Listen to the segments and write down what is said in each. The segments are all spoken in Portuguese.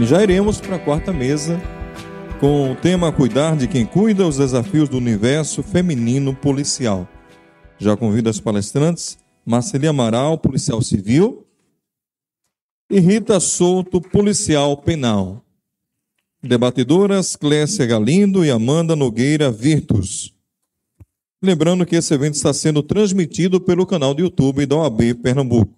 E já iremos para a quarta mesa com o tema Cuidar de quem cuida, os desafios do universo feminino policial. Já convido as palestrantes Marceli Amaral, policial civil, e Rita Souto, policial penal. Debatedoras Clécia Galindo e Amanda Nogueira Virtus. Lembrando que esse evento está sendo transmitido pelo canal do YouTube da OAB Pernambuco.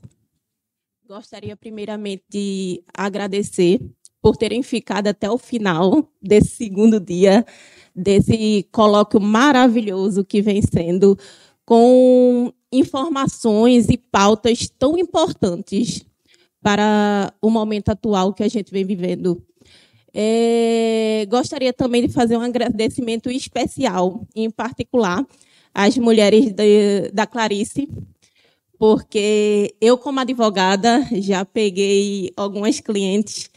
Gostaria primeiramente de agradecer por terem ficado até o final desse segundo dia, desse colóquio maravilhoso que vem sendo, com informações e pautas tão importantes para o momento atual que a gente vem vivendo. É, gostaria também de fazer um agradecimento especial, em particular, às mulheres de, da Clarice, porque eu, como advogada, já peguei algumas clientes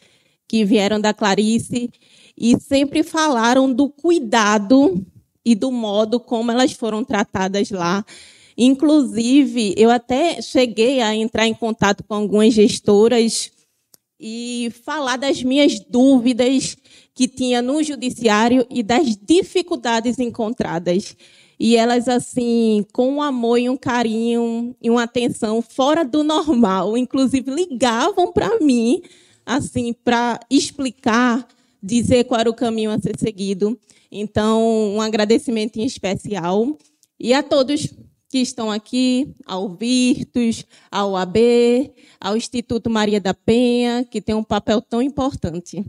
que vieram da Clarice e sempre falaram do cuidado e do modo como elas foram tratadas lá. Inclusive, eu até cheguei a entrar em contato com algumas gestoras e falar das minhas dúvidas que tinha no judiciário e das dificuldades encontradas. E elas, assim, com um amor e um carinho e uma atenção fora do normal, inclusive ligavam para mim assim, para explicar, dizer qual era o caminho a ser seguido. Então, um agradecimento em especial. E a todos que estão aqui, ao Virtus, ao AB, ao Instituto Maria da Penha, que tem um papel tão importante.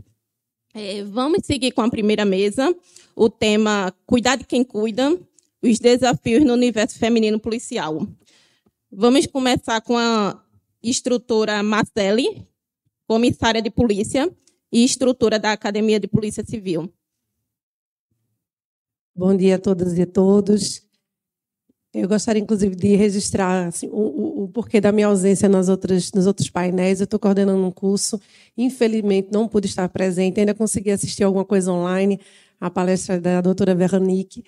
É, vamos seguir com a primeira mesa, o tema Cuidar de quem cuida, os desafios no universo feminino policial. Vamos começar com a instrutora Marcele, comissária de polícia e estrutura da Academia de Polícia Civil. Bom dia a todas e a todos. Eu gostaria, inclusive, de registrar assim, o, o, porquê da minha ausência nas outras, nos outros painéis. Eu estou coordenando um curso. Infelizmente, não pude estar presente. Ainda consegui assistir alguma coisa online, a palestra da doutora Veronique.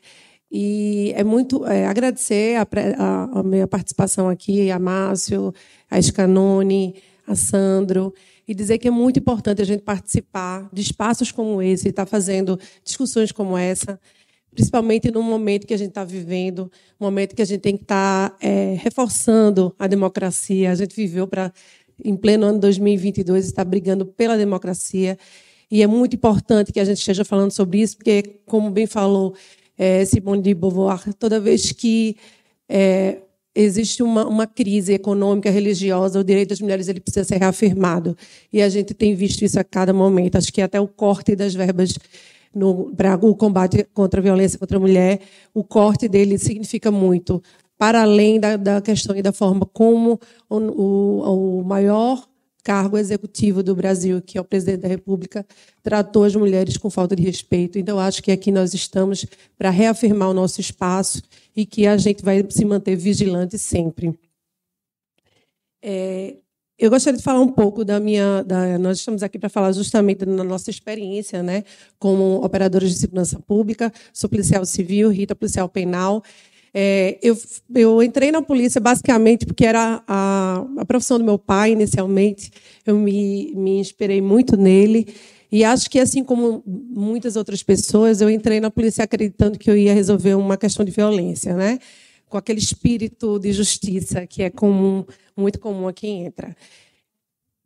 E é muito é, agradecer a, a, a, minha participação aqui, a Márcio, a Scanone, a Sandro e dizer que é muito importante a gente participar de espaços como esse, estar tá fazendo discussões como essa, principalmente no momento que a gente está vivendo, momento que a gente tem que estar tá, é, reforçando a democracia. A gente viveu para, em pleno ano 2022, estar brigando pela democracia. E é muito importante que a gente esteja falando sobre isso, porque, como bem falou é, Simone de Beauvoir, toda vez que é, existe uma, uma crise econômica, religiosa, o direito das mulheres ele precisa ser reafirmado. E a gente tem visto isso a cada momento. Acho que até o corte das verbas para o combate contra a violência contra a mulher, o corte dele significa muito. Para além da, da questão e da forma como o, o, o maior cargo executivo do Brasil, que é o presidente da República, tratou as mulheres com falta de respeito. Então, acho que aqui nós estamos para reafirmar o nosso espaço e que a gente vai se manter vigilante sempre. É, eu gostaria de falar um pouco da minha. Da, nós estamos aqui para falar justamente da nossa experiência, né, como operadores de segurança pública, sou policial civil, Rita policial penal. É, eu, eu, entrei na polícia basicamente porque era a, a, profissão do meu pai, inicialmente. Eu me, me inspirei muito nele. E acho que, assim como muitas outras pessoas, eu entrei na polícia acreditando que eu ia resolver uma questão de violência, né? com aquele espírito de justiça que é comum, muito comum a quem entra.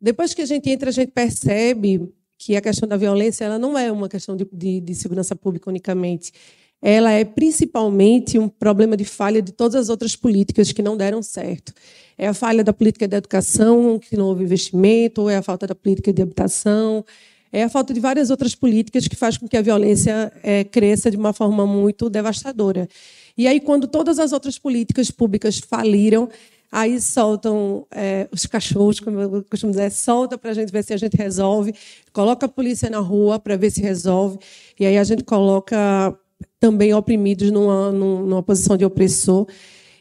Depois que a gente entra, a gente percebe que a questão da violência ela não é uma questão de, de, de segurança pública unicamente ela é principalmente um problema de falha de todas as outras políticas que não deram certo. É a falha da política de educação, que não houve investimento, é a falta da política de habitação, é a falta de várias outras políticas que faz com que a violência é, cresça de uma forma muito devastadora. E aí, quando todas as outras políticas públicas faliram, aí soltam é, os cachorros, como eu costumo dizer, solta para a gente ver se a gente resolve, coloca a polícia na rua para ver se resolve, e aí a gente coloca também oprimidos numa, numa posição de opressor,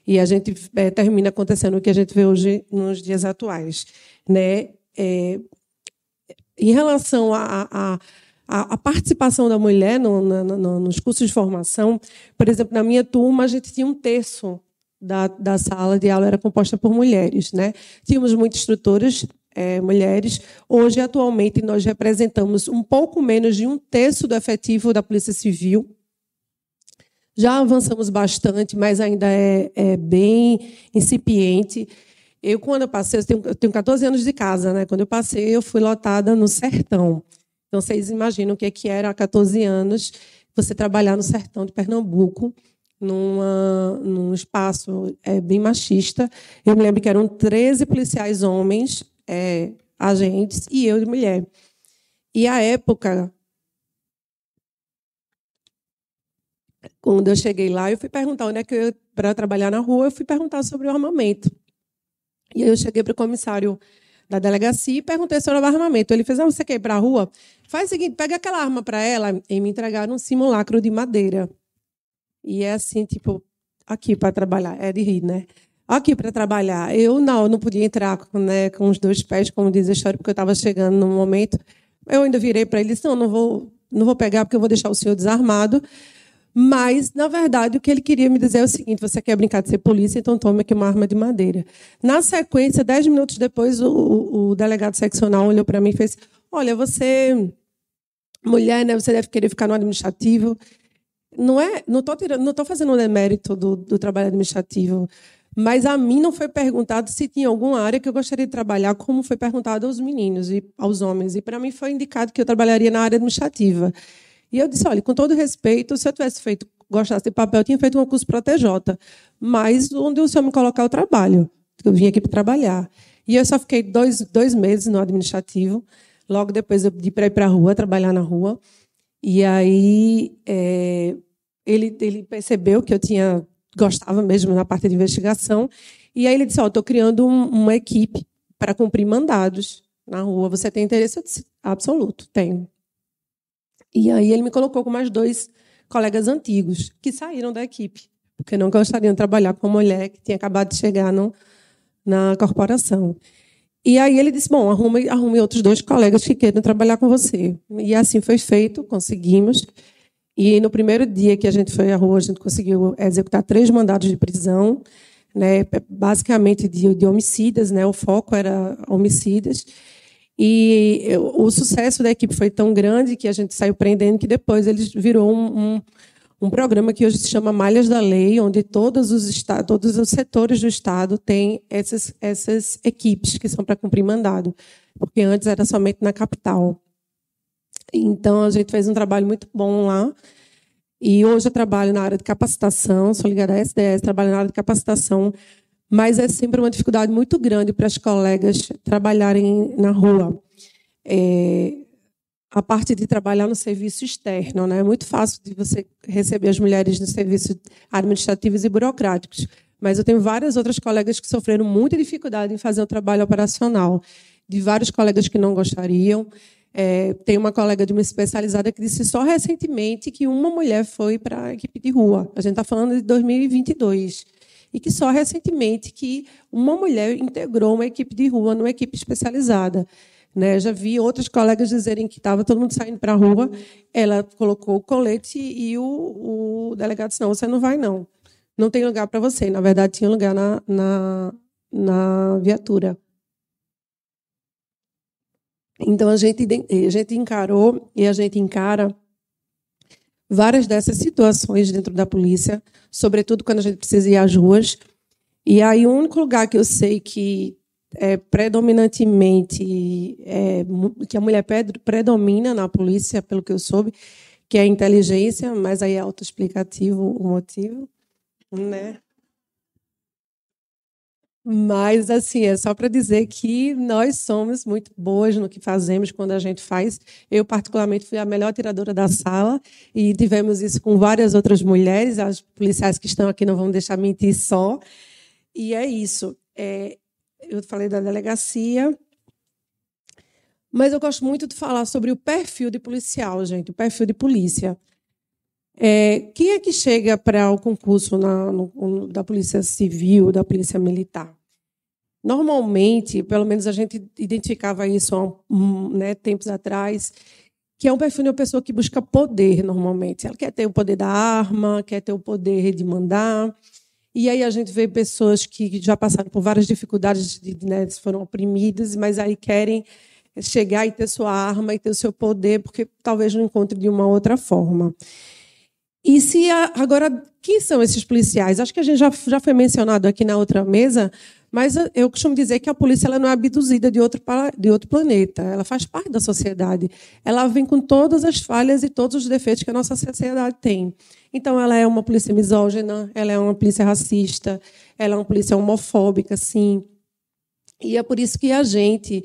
e a gente é, termina acontecendo o que a gente vê hoje nos dias atuais. Né? É, em relação à participação da mulher no, no, nos cursos de formação, por exemplo, na minha turma, a gente tinha um terço da, da sala de aula era composta por mulheres. Né? Tínhamos muitos instrutores, é, mulheres. Hoje, atualmente, nós representamos um pouco menos de um terço do efetivo da Polícia Civil. Já avançamos bastante, mas ainda é, é bem incipiente. Eu, quando eu passei, eu tenho, eu tenho 14 anos de casa, né? Quando eu passei, eu fui lotada no sertão. Então, vocês imaginam o que, é que era há 14 anos você trabalhar no sertão de Pernambuco, numa, num espaço é, bem machista. Eu me lembro que eram 13 policiais homens, é, agentes, e eu de mulher. E a época, quando eu cheguei lá, eu fui perguntar onde é que eu para trabalhar na rua, eu fui perguntar sobre o armamento. E aí eu cheguei para o comissário da delegacia e perguntei sobre o armamento. Ele fez: ah, você quer ir para a rua? Faz o seguinte, pega aquela arma para ela e me entregaram um simulacro de madeira. E é assim, tipo, aqui para trabalhar. É de rir, né? Aqui para trabalhar. Eu não, não podia entrar né, com os dois pés, como diz a história, porque eu estava chegando no momento. Eu ainda virei para ele e disse: não, não vou, não vou pegar porque eu vou deixar o senhor desarmado. Mas, na verdade, o que ele queria me dizer é o seguinte: você quer brincar de ser polícia, então tome aqui uma arma de madeira. Na sequência, dez minutos depois, o, o delegado seccional olhou para mim e fez: Olha, você mulher, né? Você deve querer ficar no administrativo. Não é, não estou tirando, não tô fazendo um demérito do, do trabalho administrativo, mas a mim não foi perguntado se tinha alguma área que eu gostaria de trabalhar, como foi perguntado aos meninos e aos homens. E para mim foi indicado que eu trabalharia na área administrativa. E eu disse, olha, com todo respeito, se eu tivesse feito, gostasse de papel, eu tinha feito um curso para TJ, mas onde o senhor me colocar o trabalho, eu vim aqui para trabalhar. E eu só fiquei dois, dois meses no administrativo. Logo depois eu pedi para ir para a rua, trabalhar na rua. E aí é, ele, ele percebeu que eu tinha gostava mesmo na parte de investigação. E aí ele disse: Ó, oh, estou criando um, uma equipe para cumprir mandados na rua. Você tem interesse? Eu disse: Absoluto, tenho. E aí ele me colocou com mais dois colegas antigos que saíram da equipe, porque não gostariam de trabalhar com uma mulher que tinha acabado de chegar no, na corporação. E aí ele disse: Bom, arrume, arrume outros dois colegas que queiram trabalhar com você. E assim foi feito, conseguimos. E no primeiro dia que a gente foi à rua, a gente conseguiu executar três mandados de prisão, né, basicamente de, de homicidas, né, o foco era homicidas. E o sucesso da equipe foi tão grande que a gente saiu prendendo que depois ele virou um, um um programa que hoje se chama Malhas da Lei, onde todos os, todos os setores do Estado têm essas, essas equipes que são para cumprir mandado, porque antes era somente na capital. Então, a gente fez um trabalho muito bom lá. E hoje eu trabalho na área de capacitação, sou ligada à SDS, trabalho na área de capacitação, mas é sempre uma dificuldade muito grande para as colegas trabalharem na rua. É, a parte de trabalhar no serviço externo. Né? É muito fácil de você receber as mulheres no serviço administrativos e burocráticos. Mas eu tenho várias outras colegas que sofreram muita dificuldade em fazer o trabalho operacional. De vários colegas que não gostariam. É, tem uma colega de uma especializada que disse só recentemente que uma mulher foi para a equipe de rua. A gente está falando de 2022 e que só recentemente que uma mulher integrou uma equipe de rua numa equipe especializada. Né? Já vi outros colegas dizerem que estava todo mundo saindo para a rua, ela colocou o colete e o, o delegado disse: não, você não vai, não. Não tem lugar para você. Na verdade, tinha lugar na, na, na viatura. Então, a gente, a gente encarou e a gente encara várias dessas situações dentro da polícia, sobretudo quando a gente precisa ir às ruas. E aí, o único lugar que eu sei que é, predominantemente é, que a mulher predomina na polícia, pelo que eu soube, que é a inteligência, mas aí é autoexplicativo o motivo, né? Mas, assim, é só para dizer que nós somos muito boas no que fazemos quando a gente faz. Eu, particularmente, fui a melhor tiradora da sala e tivemos isso com várias outras mulheres. As policiais que estão aqui não vão deixar mentir só. E é isso. É, eu falei da delegacia, mas eu gosto muito de falar sobre o perfil de policial, gente, o perfil de polícia. É, quem é que chega para o concurso na, no, da Polícia Civil, da Polícia Militar? Normalmente, pelo menos a gente identificava isso há né, tempos atrás, que é um perfil de uma pessoa que busca poder, normalmente. Ela quer ter o poder da arma, quer ter o poder de mandar, E aí a gente vê pessoas que já passaram por várias dificuldades, né, foram oprimidas, mas aí querem chegar e ter sua arma e ter o seu poder, porque talvez não encontre de uma outra forma. E se a, agora, quem são esses policiais? Acho que a gente já, já foi mencionado aqui na outra mesa, mas eu costumo dizer que a polícia ela não é abduzida de outro, de outro planeta. Ela faz parte da sociedade. Ela vem com todas as falhas e todos os defeitos que a nossa sociedade tem. Então, ela é uma polícia misógina, ela é uma polícia racista, ela é uma polícia homofóbica, sim. E é por isso que a gente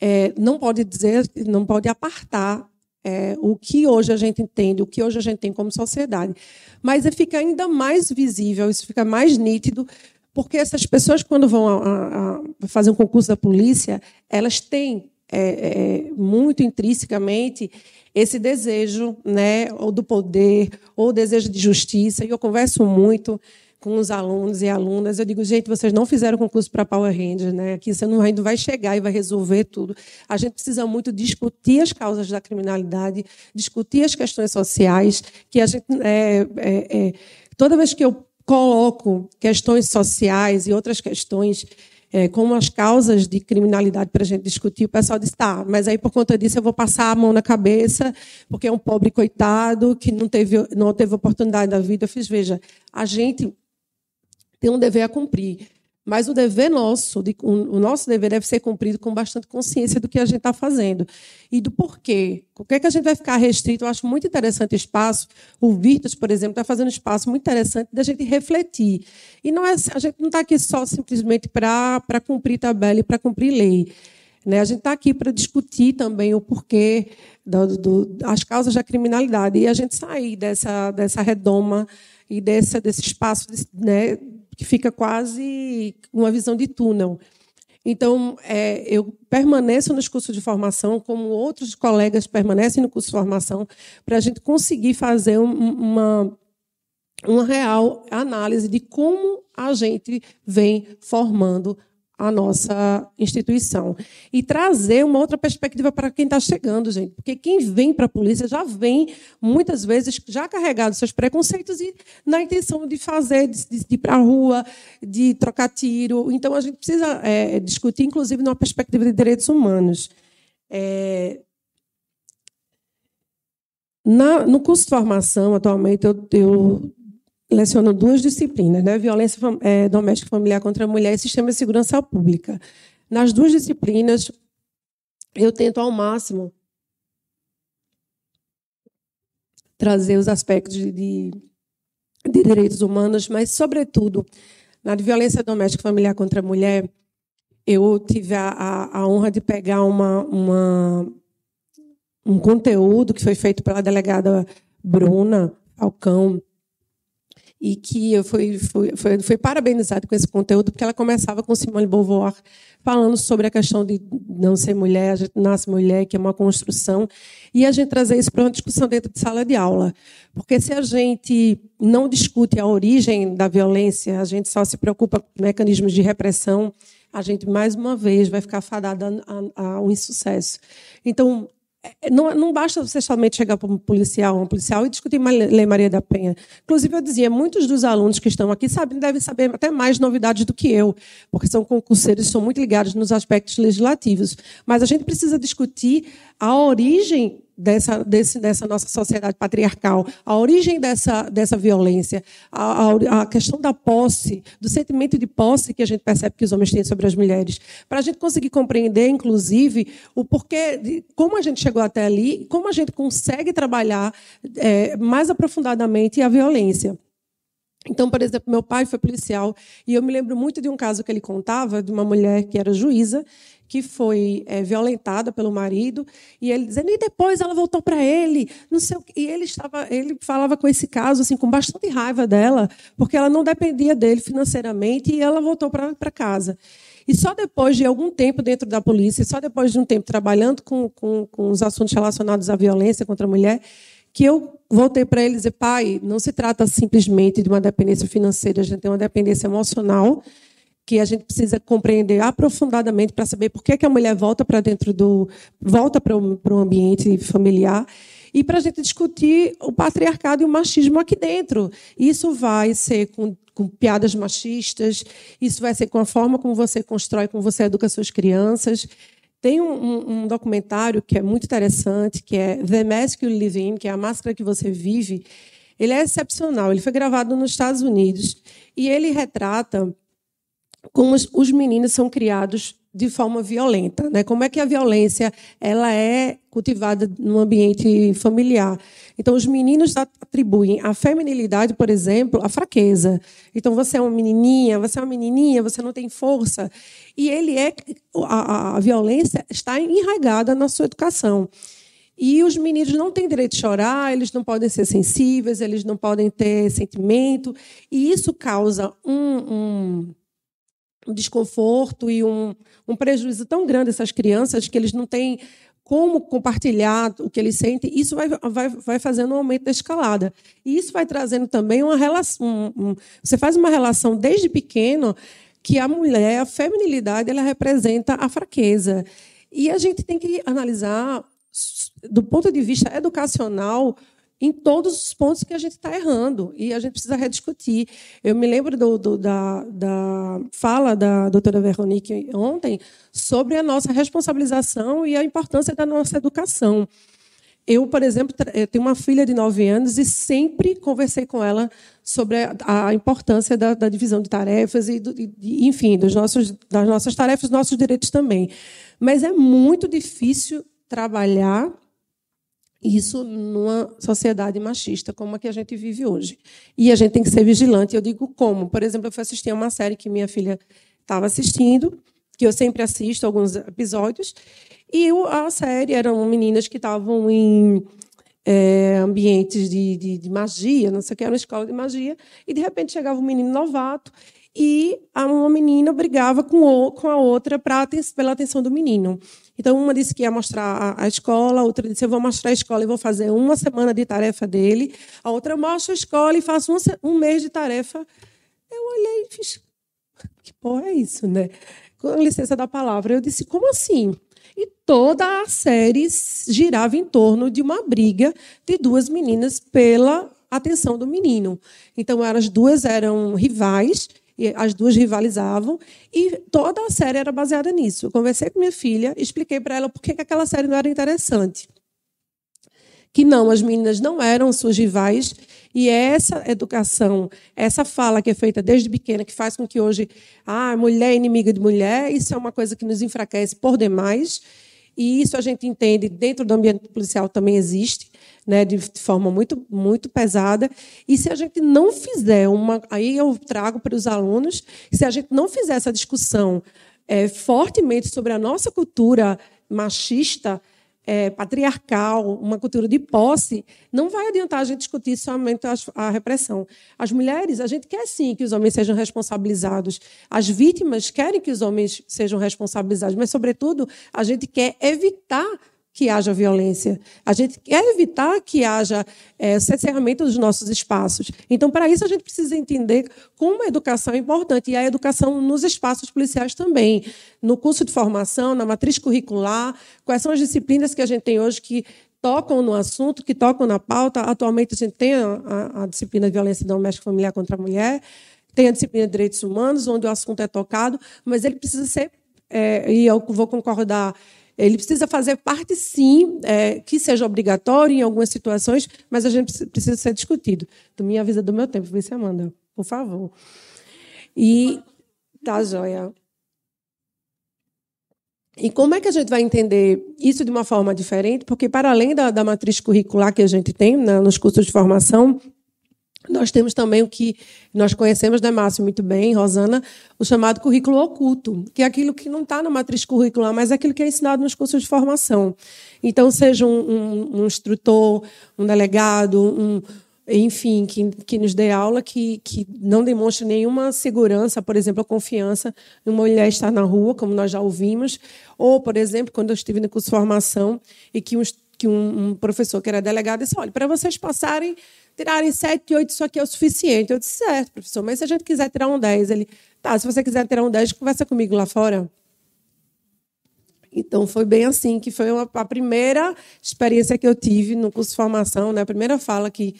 é, não pode dizer, não pode apartar é, o que hoje a gente entende, o que hoje a gente tem como sociedade. Mas fica ainda mais visível, isso fica mais nítido porque essas pessoas, quando vão a, a fazer um concurso da polícia, elas têm é, é, muito intrinsecamente esse desejo né, ou do poder, ou desejo de justiça. E eu converso muito com os alunos e alunas. Eu digo, gente, vocês não fizeram concurso para Power Rangers, né? Aqui você não vai chegar e vai resolver tudo. A gente precisa muito discutir as causas da criminalidade, discutir as questões sociais, que a gente é, é, é toda vez que eu coloco questões sociais e outras questões é, como as causas de criminalidade para a gente discutir, o pessoal diz, tá, mas aí por conta disso eu vou passar a mão na cabeça, porque é um pobre coitado que não teve, não teve oportunidade da vida. Eu fiz, veja, a gente tem um dever a cumprir. Mas o dever nosso, o nosso dever deve ser cumprido com bastante consciência do que a gente está fazendo e do porquê. O que é que a gente vai ficar restrito? Eu acho muito interessante espaço. O Virtus, por exemplo, está fazendo um espaço muito interessante da gente refletir. E não é, a gente não está aqui só simplesmente para cumprir tabela e para cumprir lei. Né? A gente está aqui para discutir também o porquê do, do, as causas da criminalidade e a gente sair dessa, dessa redoma e desse, desse espaço né, que fica quase uma visão de túnel. Então, é, eu permaneço nos cursos de formação, como outros colegas permanecem no curso de formação, para a gente conseguir fazer uma, uma real análise de como a gente vem formando a nossa instituição. E trazer uma outra perspectiva para quem está chegando, gente. Porque quem vem para a polícia já vem, muitas vezes, já carregado seus preconceitos e na intenção de fazer, de, de ir para a rua, de trocar tiro. Então, a gente precisa é, discutir, inclusive, numa perspectiva de direitos humanos. É... Na, no curso de formação, atualmente, eu, eu leciono duas disciplinas, né? violência é, doméstica e familiar contra a mulher e sistema de segurança pública. Nas duas disciplinas, eu tento ao máximo trazer os aspectos de, de, de direitos humanos, mas, sobretudo, na violência doméstica e familiar contra a mulher, eu tive a, a, a honra de pegar uma, uma, um conteúdo que foi feito pela delegada Bruna Falcão, e que eu fui, fui, fui, fui parabenizada com esse conteúdo, porque ela começava com Simone Beauvoir falando sobre a questão de não ser mulher, a gente nasce mulher, que é uma construção, e a gente trazer isso para uma discussão dentro de sala de aula. Porque se a gente não discute a origem da violência, a gente só se preocupa com mecanismos de repressão, a gente, mais uma vez, vai ficar fadada a, a, a um insucesso. Então, não, não basta você somente chegar para um policial, um policial e discutir uma Lei Maria da Penha. Inclusive, eu dizia, muitos dos alunos que estão aqui sabem, devem saber até mais novidades do que eu, porque são concurseiros são muito ligados nos aspectos legislativos. Mas a gente precisa discutir a origem dessa, desse, dessa nossa sociedade patriarcal, a origem dessa, dessa violência, a, a, a, questão da posse, do sentimento de posse que a gente percebe que os homens têm sobre as mulheres, para a gente conseguir compreender, inclusive, o porquê, de, como a gente chegou até ali, como a gente consegue trabalhar é, mais aprofundadamente a violência. Então, por exemplo, meu pai foi policial e eu me lembro muito de um caso que ele contava de uma mulher que era juíza que foi é, violentada pelo marido e ele dizendo e depois ela voltou para ele não sei o que. e ele estava ele falava com esse caso assim com bastante raiva dela porque ela não dependia dele financeiramente e ela voltou para casa e só depois de algum tempo dentro da polícia só depois de um tempo trabalhando com, com, com os assuntos relacionados à violência contra a mulher que eu voltei para ele dizer pai não se trata simplesmente de uma dependência financeira a gente tem uma dependência emocional que a gente precisa compreender aprofundadamente para saber por que, que a mulher volta para dentro do volta para o, ambiente familiar e para a gente discutir o patriarcado e o machismo aqui dentro. Isso vai ser com, com piadas machistas. Isso vai ser com a forma como você constrói, como você educa suas crianças. Tem um, um, um documentário que é muito interessante, que é The Mask You Live In, que é a máscara que você vive. Ele é excepcional. Ele foi gravado nos Estados Unidos e ele retrata como os, os meninos são criados de forma violenta, né? Como é que a violência ela é cultivada no ambiente familiar? Então os meninos atribuem a feminilidade, por exemplo, a fraqueza. Então você é uma menininha, você é uma menininha, você não tem força. E ele é a, a violência está enraizada na sua educação. E os meninos não têm direito de chorar, eles não podem ser sensíveis, eles não podem ter sentimento, e isso causa um, um um desconforto e um, um prejuízo tão grande essas crianças que eles não têm como compartilhar o que eles sentem, isso vai, vai, vai fazendo um aumento da escalada. E isso vai trazendo também uma relação. Um, um, você faz uma relação desde pequeno que a mulher, a feminilidade, ela representa a fraqueza. E a gente tem que analisar, do ponto de vista educacional, em todos os pontos que a gente está errando e a gente precisa rediscutir. Eu me lembro do, do, da, da, fala da doutora Veronique ontem sobre a nossa responsabilização e a importância da nossa educação. Eu, por exemplo, tenho uma filha de nove anos e sempre conversei com ela sobre a importância da, da divisão de tarefas e, do, enfim, nossos, das nossas tarefas, dos nossos direitos também. Mas é muito difícil trabalhar isso numa sociedade machista como a que a gente vive hoje. E a gente tem que ser vigilante. Eu digo como. Por exemplo, eu fui assistir a uma série que minha filha estava assistindo, que eu sempre assisto alguns episódios, e a série eram meninas que estavam em é, ambientes de, de, de, magia, não sei o que, era uma escola de magia, e de repente chegava um menino novato e uma menina brigava com, o, com a outra pra, pela atenção do menino. Então, uma disse que ia mostrar a, escola, outra disse: Eu vou mostrar a escola e vou fazer uma semana de tarefa dele. A outra mostra a escola e faço um, um mês de tarefa. Eu olhei e fiz: Que porra é isso, né? Com licença da palavra. Eu disse: Como assim? E toda a série girava em torno de uma briga de duas meninas pela atenção do menino. Então, as duas eram rivais e as duas rivalizavam, e toda a série era baseada nisso. Eu conversei com minha filha, expliquei para ela por que aquela série não era interessante. Que não, as meninas não eram suas rivais, e essa educação, essa fala que é feita desde pequena, que faz com que hoje, ah, mulher é inimiga de mulher, isso é uma coisa que nos enfraquece por demais, e isso a gente entende dentro do ambiente policial também existe né, de forma muito, muito pesada. E se a gente não fizer uma. Aí eu trago para os alunos, se a gente não fizer essa discussão é, fortemente sobre a nossa cultura machista, é, patriarcal, uma cultura de posse, não vai adiantar a gente discutir somente a, a, repressão. As mulheres, a gente quer sim que os homens sejam responsabilizados. As vítimas querem que os homens sejam responsabilizados, mas, sobretudo, a gente quer evitar que haja violência. A gente quer evitar que haja é, cerceamento dos nossos espaços. Então, para isso, a gente precisa entender como a educação é importante, e a educação nos espaços policiais também. No curso de formação, na matriz curricular, quais são as disciplinas que a gente tem hoje que tocam no assunto, que tocam na pauta. Atualmente, a gente tem a, a, a disciplina de violência doméstica familiar contra a mulher, tem a disciplina de direitos humanos, onde o assunto é tocado, mas ele precisa ser, é, e eu vou concordar ele precisa fazer parte, sim, é, que seja obrigatório em algumas situações, mas a gente precisa ser discutido. Tu me avisa do meu tempo, vice Amanda, por favor. E tá joia. E como é que a gente vai entender isso de uma forma diferente? Porque, para além da, da matriz curricular que a gente tem né, nos cursos de formação, nós temos também o que nós conhecemos, né, Márcio, muito bem, Rosana, o chamado currículo oculto, que é aquilo que não está na matriz curricular, mas é aquilo que é ensinado nos cursos de formação. Então, seja um, um, um instrutor, um delegado, um, enfim, que, que nos dê aula, que, que não demonstre nenhuma segurança, por exemplo, a confiança em uma mulher estar na rua, como nós já ouvimos, ou, por exemplo, quando eu estive no curso de formação e que um, que um, um professor que era delegado disse, olha, para vocês passarem tirarem 7, 8, isso aqui é o suficiente. Eu disse, certo, professor, mas se a gente quiser tirar um 10, ele, tá, se você quiser tirar um 10, conversa comigo lá fora. Então, foi bem assim, que foi uma, a primeira experiência que eu tive no curso de formação, né? a primeira fala que,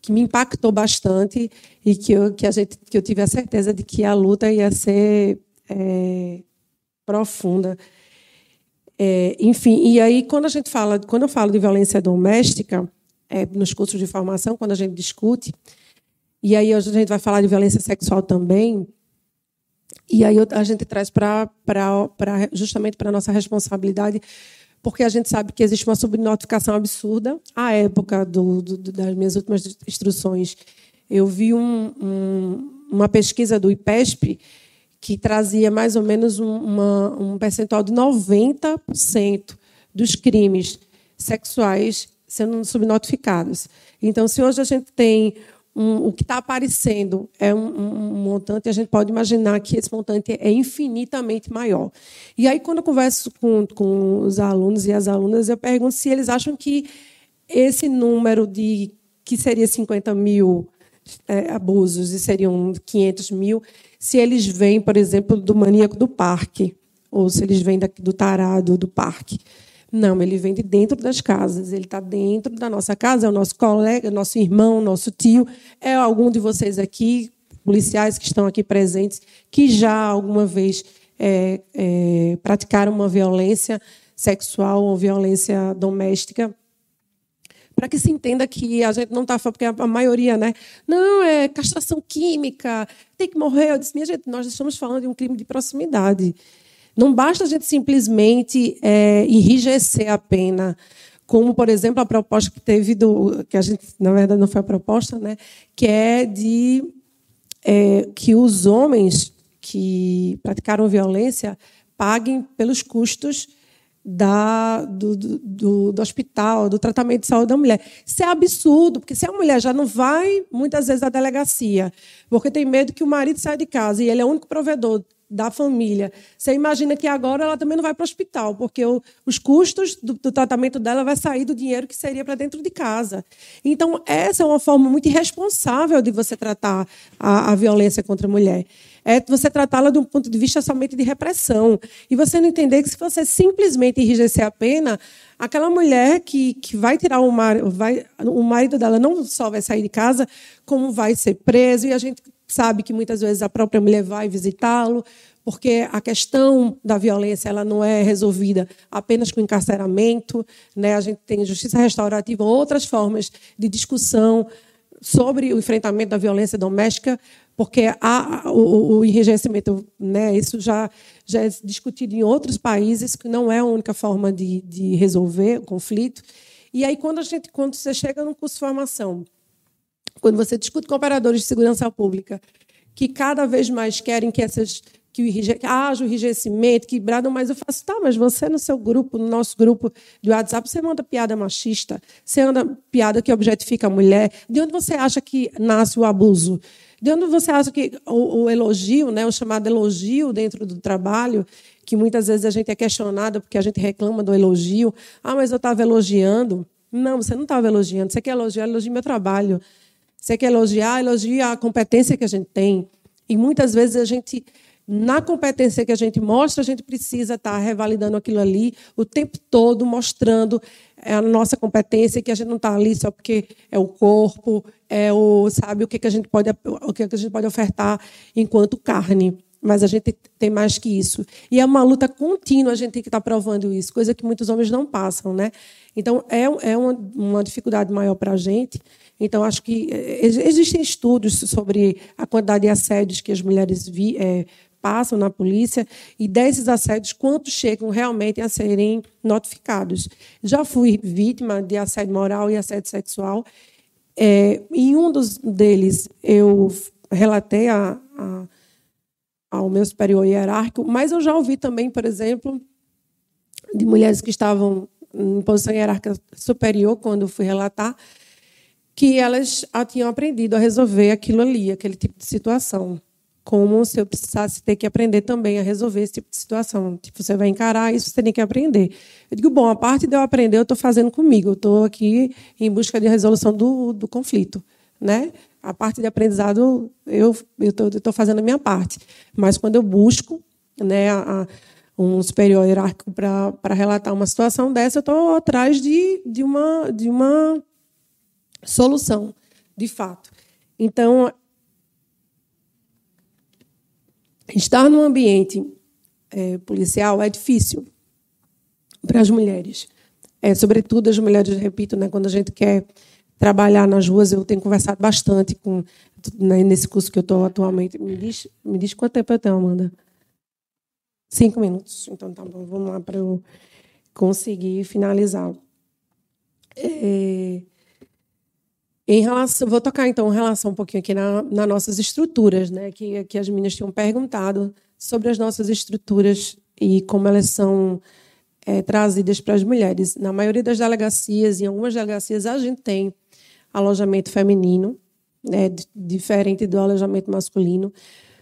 que me impactou bastante e que eu, que a gente, que eu tive a certeza de que a luta ia ser é, profunda. É, enfim, e aí quando a gente fala, quando eu falo de violência doméstica, é, nos cursos de formação, quando a gente discute, e aí a gente vai falar de violência sexual também, e aí a gente traz para justamente para a nossa responsabilidade porque a gente sabe que existe uma subnotificação absurda. À época do, do, das minhas últimas instruções, eu vi um, um, uma pesquisa do IPESP que trazia mais ou menos uma, um percentual de 90% dos crimes sexuais sendo subnotificados. Então, se hoje a gente tem um, o que está aparecendo é um, um, montante, a gente pode imaginar que esse montante é infinitamente maior. E aí, quando eu converso com, com os alunos e as alunas, eu pergunto se eles acham que esse número de que seria 50 mil é, abusos e seriam 500 mil, se eles vêm, por exemplo, do maníaco do parque, ou se eles vêm do tarado do parque. Não, ele vem de dentro das casas. Ele está dentro da nossa casa, é o nosso colega, nosso irmão, nosso tio. É algum de vocês aqui, policiais que estão aqui presentes, que já alguma vez é, é, praticaram uma violência sexual ou violência doméstica para que se entenda que a gente não está falando, porque a maioria, né? Não, é castração química, tem que morrer. Eu disse, minha gente, nós estamos falando de um crime de proximidade. Não basta a gente simplesmente é, enrijecer a pena, como, por exemplo, a proposta que teve do. que a gente, na verdade, não foi a proposta, né? que é de é, que os homens que praticaram violência paguem pelos custos da, do, do, do, hospital, do tratamento de saúde da mulher. Isso é absurdo, porque se a mulher já não vai, muitas vezes, à delegacia, porque tem medo que o marido saia de casa e ele é o único provedor da família. Você imagina que agora ela também não vai para o hospital, porque o, os custos do, do, tratamento dela vai sair do dinheiro que seria para dentro de casa. Então, essa é uma forma muito irresponsável de você tratar a, a violência contra a mulher. É você tratá-la de um ponto de vista somente de repressão. E você não entender que se você simplesmente enrijecer a pena, aquela mulher que, que vai tirar o o marido dela não só vai sair de casa, como vai ser preso, e a gente sabe que muitas vezes a própria mulher vai visitá-lo, porque a questão da violência ela não é resolvida apenas com encarceramento, né? A gente tem justiça restaurativa, outras formas de discussão sobre o enfrentamento da violência doméstica, porque há o, o enrijecimento, né? Isso já já é discutido em outros países que não é a única forma de, de resolver o conflito. E aí quando a gente quando você chega no curso de formação quando você discute com operadores de segurança pública, que cada vez mais querem que essas que o haja o enrijecimento, que bradam mais, eu faço, tá, mas você no seu grupo, no nosso grupo de WhatsApp, você manda piada machista, você manda piada que objetifica a mulher. De onde você acha que nasce o abuso? De onde você acha que o, o elogio, né, o chamado elogio dentro do trabalho, que muitas vezes a gente é questionada porque a gente reclama do elogio. Ah, mas eu estava elogiando. Não, você não estava elogiando. Você quer elogiar, elogie meu trabalho. Você quer elogiar, elogia a competência que a gente tem. E muitas vezes a gente, na competência que a gente mostra, a gente precisa estar revalidando aquilo ali o tempo todo, mostrando a nossa competência, que a gente não está ali só porque é o corpo, é o sabe o que, que a gente pode o que, que a gente pode ofertar enquanto carne mas a gente tem mais que isso. E é uma luta contínua, a gente tem que estar provando isso, coisa que muitos homens não passam. Né? Então, é, é uma, uma dificuldade maior para a gente. Então, acho que eh, existem estudos sobre a quantidade de assédios que as mulheres vi, é, passam na polícia e desses assédios, quantos chegam realmente a serem notificados. Já fui vítima de assédio moral e assédio sexual. É, em um dos deles, eu relatei a, a ao meu superior hierárquico, mas eu já ouvi também, por exemplo, de mulheres que estavam em posição hierárquica superior, quando eu fui relatar, que elas tinham aprendido a resolver aquilo ali, aquele tipo de situação. Como se eu precisasse ter que aprender também a resolver esse tipo de situação. Tipo, você vai encarar isso, você tem que aprender. Eu digo, bom, a parte de eu aprender, eu estou fazendo comigo. Eu estou aqui em busca de resolução do, do conflito. Né? A parte de aprendizado, eu estou fazendo a minha parte. Mas quando eu busco né, a, um superior hierárquico para relatar uma situação dessa, eu estou atrás de, de, uma, de uma solução. de fato. Então, estar num ambiente é, policial é difícil para as mulheres. É, sobretudo as mulheres, repito, né, quando a gente quer trabalhar nas ruas, eu tenho conversado bastante com né, nesse curso que eu estou atualmente. Me diz, me diz quanto tempo eu tenho, Amanda? Cinco minutos. Então tá bom, vamos lá para eu conseguir finalizar. É, em relação, vou tocar então em relação um pouquinho aqui na, nas nossas estruturas, né? Que, que as meninas tinham perguntado sobre as nossas estruturas e como elas são é, trazidas para as mulheres. Na maioria das delegacias, em algumas delegacias, a gente tem alojamento feminino, né, diferente do alojamento masculino,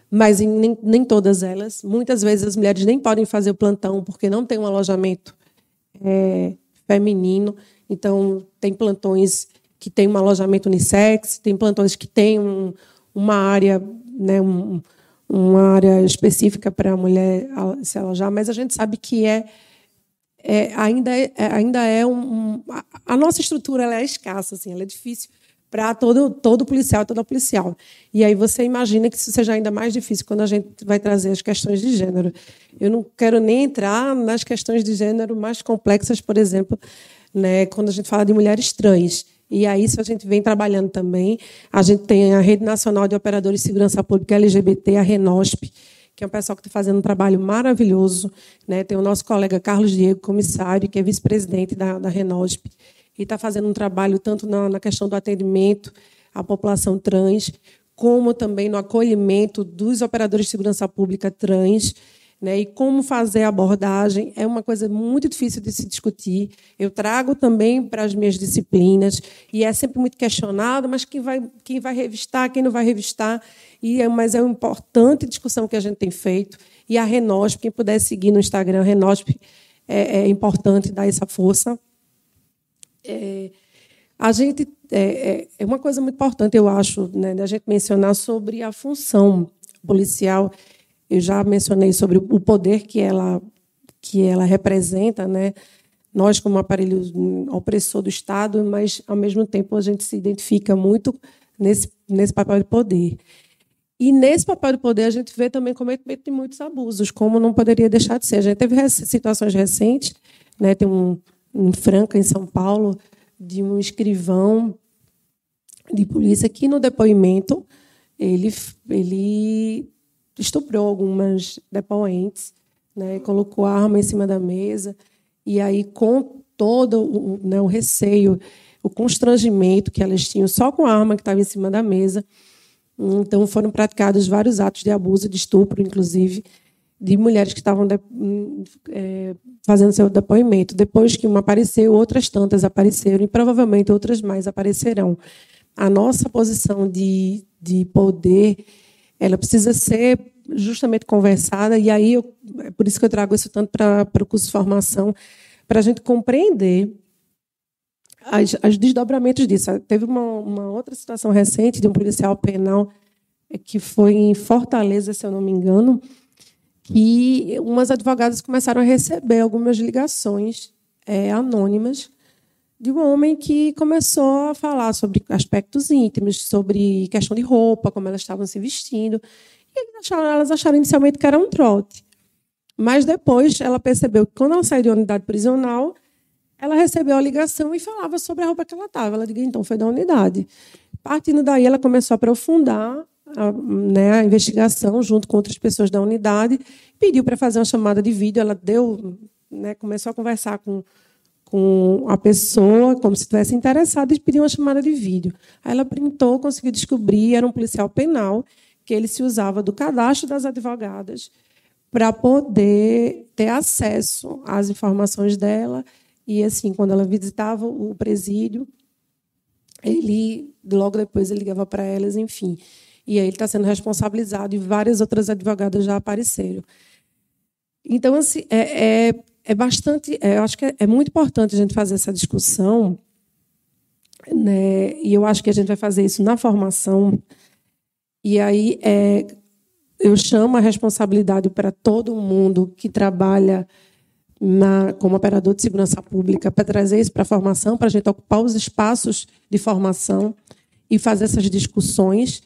mas em, nem, nem todas elas. Muitas vezes as mulheres nem podem fazer o plantão porque não tem um alojamento é, feminino. Então, tem plantões que tem um alojamento unissex, tem plantões que tem um, uma área, né, um, uma área específica para a mulher se alojar, mas a gente sabe que é, é ainda é, ainda é um, um, a nossa estrutura ela é escassa, assim, ela é difícil para todo todo policial, toda policial. E aí você imagina que isso seja ainda mais difícil quando a gente vai trazer as questões de gênero. Eu não quero nem entrar nas questões de gênero mais complexas, por exemplo, né, quando a gente fala de mulheres trans. E aí isso a gente vem trabalhando também. A gente tem a Rede Nacional de Operadores de Segurança Pública LGBT, a RENOSP, que é um pessoal que está fazendo um trabalho maravilhoso. Né? Tem o nosso colega Carlos Diego, comissário, que é vice-presidente da, da RENOSP, e está fazendo um trabalho tanto na, na questão do atendimento à população trans, como também no acolhimento dos operadores de segurança pública trans, né? E como fazer a abordagem é uma coisa muito difícil de se discutir. Eu trago também para as minhas disciplinas e é sempre muito questionado, mas quem vai, quem vai revistar, quem não vai revistar. E é, mas é uma importante discussão que a gente tem feito. E a Renosp, quem puder seguir no Instagram, Renosp, é, é importante dar essa força. É, a gente é, é, é uma coisa muito importante, eu acho, né, a gente mencionar sobre a função policial eu já mencionei sobre o poder que ela que ela representa, né? Nós como aparelho opressor do Estado, mas ao mesmo tempo a gente se identifica muito nesse nesse papel de poder. E nesse papel de poder a gente vê também cometimento de muitos abusos, como não poderia deixar de ser. A gente teve situações recentes, né? Tem um em Franca, em São Paulo, de um escrivão de polícia que no depoimento ele ele estuprou algumas depoentes, né, colocou a arma em cima da mesa, e aí, com todo o, né, o receio, o constrangimento que elas tinham só com a arma que estava em cima da mesa, então foram praticados vários atos de abuso, de estupro, inclusive, de mulheres que estavam de, é, fazendo seu depoimento. Depois que uma apareceu, outras tantas apareceram e provavelmente outras mais aparecerão. A nossa posição de, de poder ela precisa ser justamente conversada, e aí eu, é por isso que eu trago isso tanto para, o curso de formação, para a gente compreender as, os desdobramentos disso. Teve uma, uma outra situação recente de um policial penal é, que foi em Fortaleza, se eu não me engano, que umas advogadas começaram a receber algumas ligações é, anônimas de um homem que começou a falar sobre aspectos íntimos, sobre questão de roupa, como elas estavam se vestindo. E elas acharam inicialmente que era um trote. Mas depois ela percebeu que quando ela saiu de unidade prisional, ela recebeu a ligação e falava sobre a roupa que ela estava. Ela disse, então, foi da unidade. Partindo daí, ela começou a aprofundar a, né, a investigação junto com outras pessoas da unidade, pediu para fazer uma chamada de vídeo. Ela deu, né, começou a conversar com com a pessoa, como se estivesse interessada, e pediu uma chamada de vídeo. Aí ela printou, conseguiu descobrir, era um policial penal, que ele se usava do cadastro das advogadas para poder ter acesso às informações dela. E, assim, quando ela visitava o presídio, ele, logo depois, ele ligava para elas, enfim. E aí ele está sendo responsabilizado e várias outras advogadas já apareceram. Então, assim, é, é é bastante, é, eu acho que é, é, muito importante a gente fazer essa discussão, né? E eu acho que a gente vai fazer isso na formação. E aí é, eu chamo a responsabilidade para todo mundo que trabalha na, como operador de segurança pública para trazer isso para a formação, para a gente ocupar os espaços de formação e fazer essas discussões.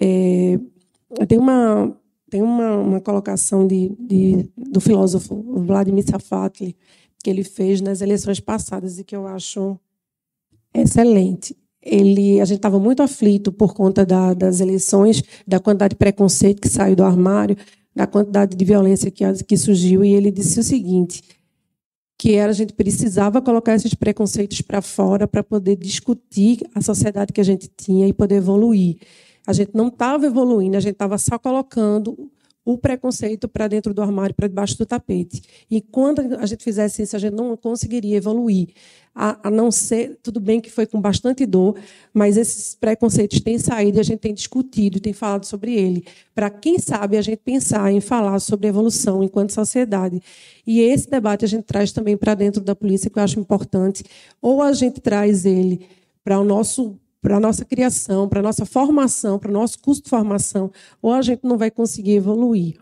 É, tem uma, tem uma, uma colocação de, de, do filósofo Vladimir Safatli que ele fez nas eleições passadas e que eu acho excelente. Ele, a gente estava muito aflito por conta da, das eleições, da quantidade de preconceito que saiu do armário, da quantidade de violência que, que surgiu, e ele disse o seguinte: que era a gente precisava colocar esses preconceitos para fora para poder discutir a sociedade que a gente tinha e poder evoluir. A gente não estava evoluindo, a gente estava só colocando o preconceito para dentro do armário, para debaixo do tapete. E quando a gente fizesse isso, a gente não conseguiria evoluir. A, a, não ser, tudo bem que foi com bastante dor, mas esses preconceitos têm saído e a gente tem discutido, tem falado sobre ele, para quem sabe a gente pensar em falar sobre evolução enquanto sociedade. E esse debate a gente traz também para dentro da polícia, que eu acho importante, ou a gente traz ele para o nosso para a nossa criação, para a nossa formação, para o nosso curso de formação, ou a gente não vai conseguir evoluir.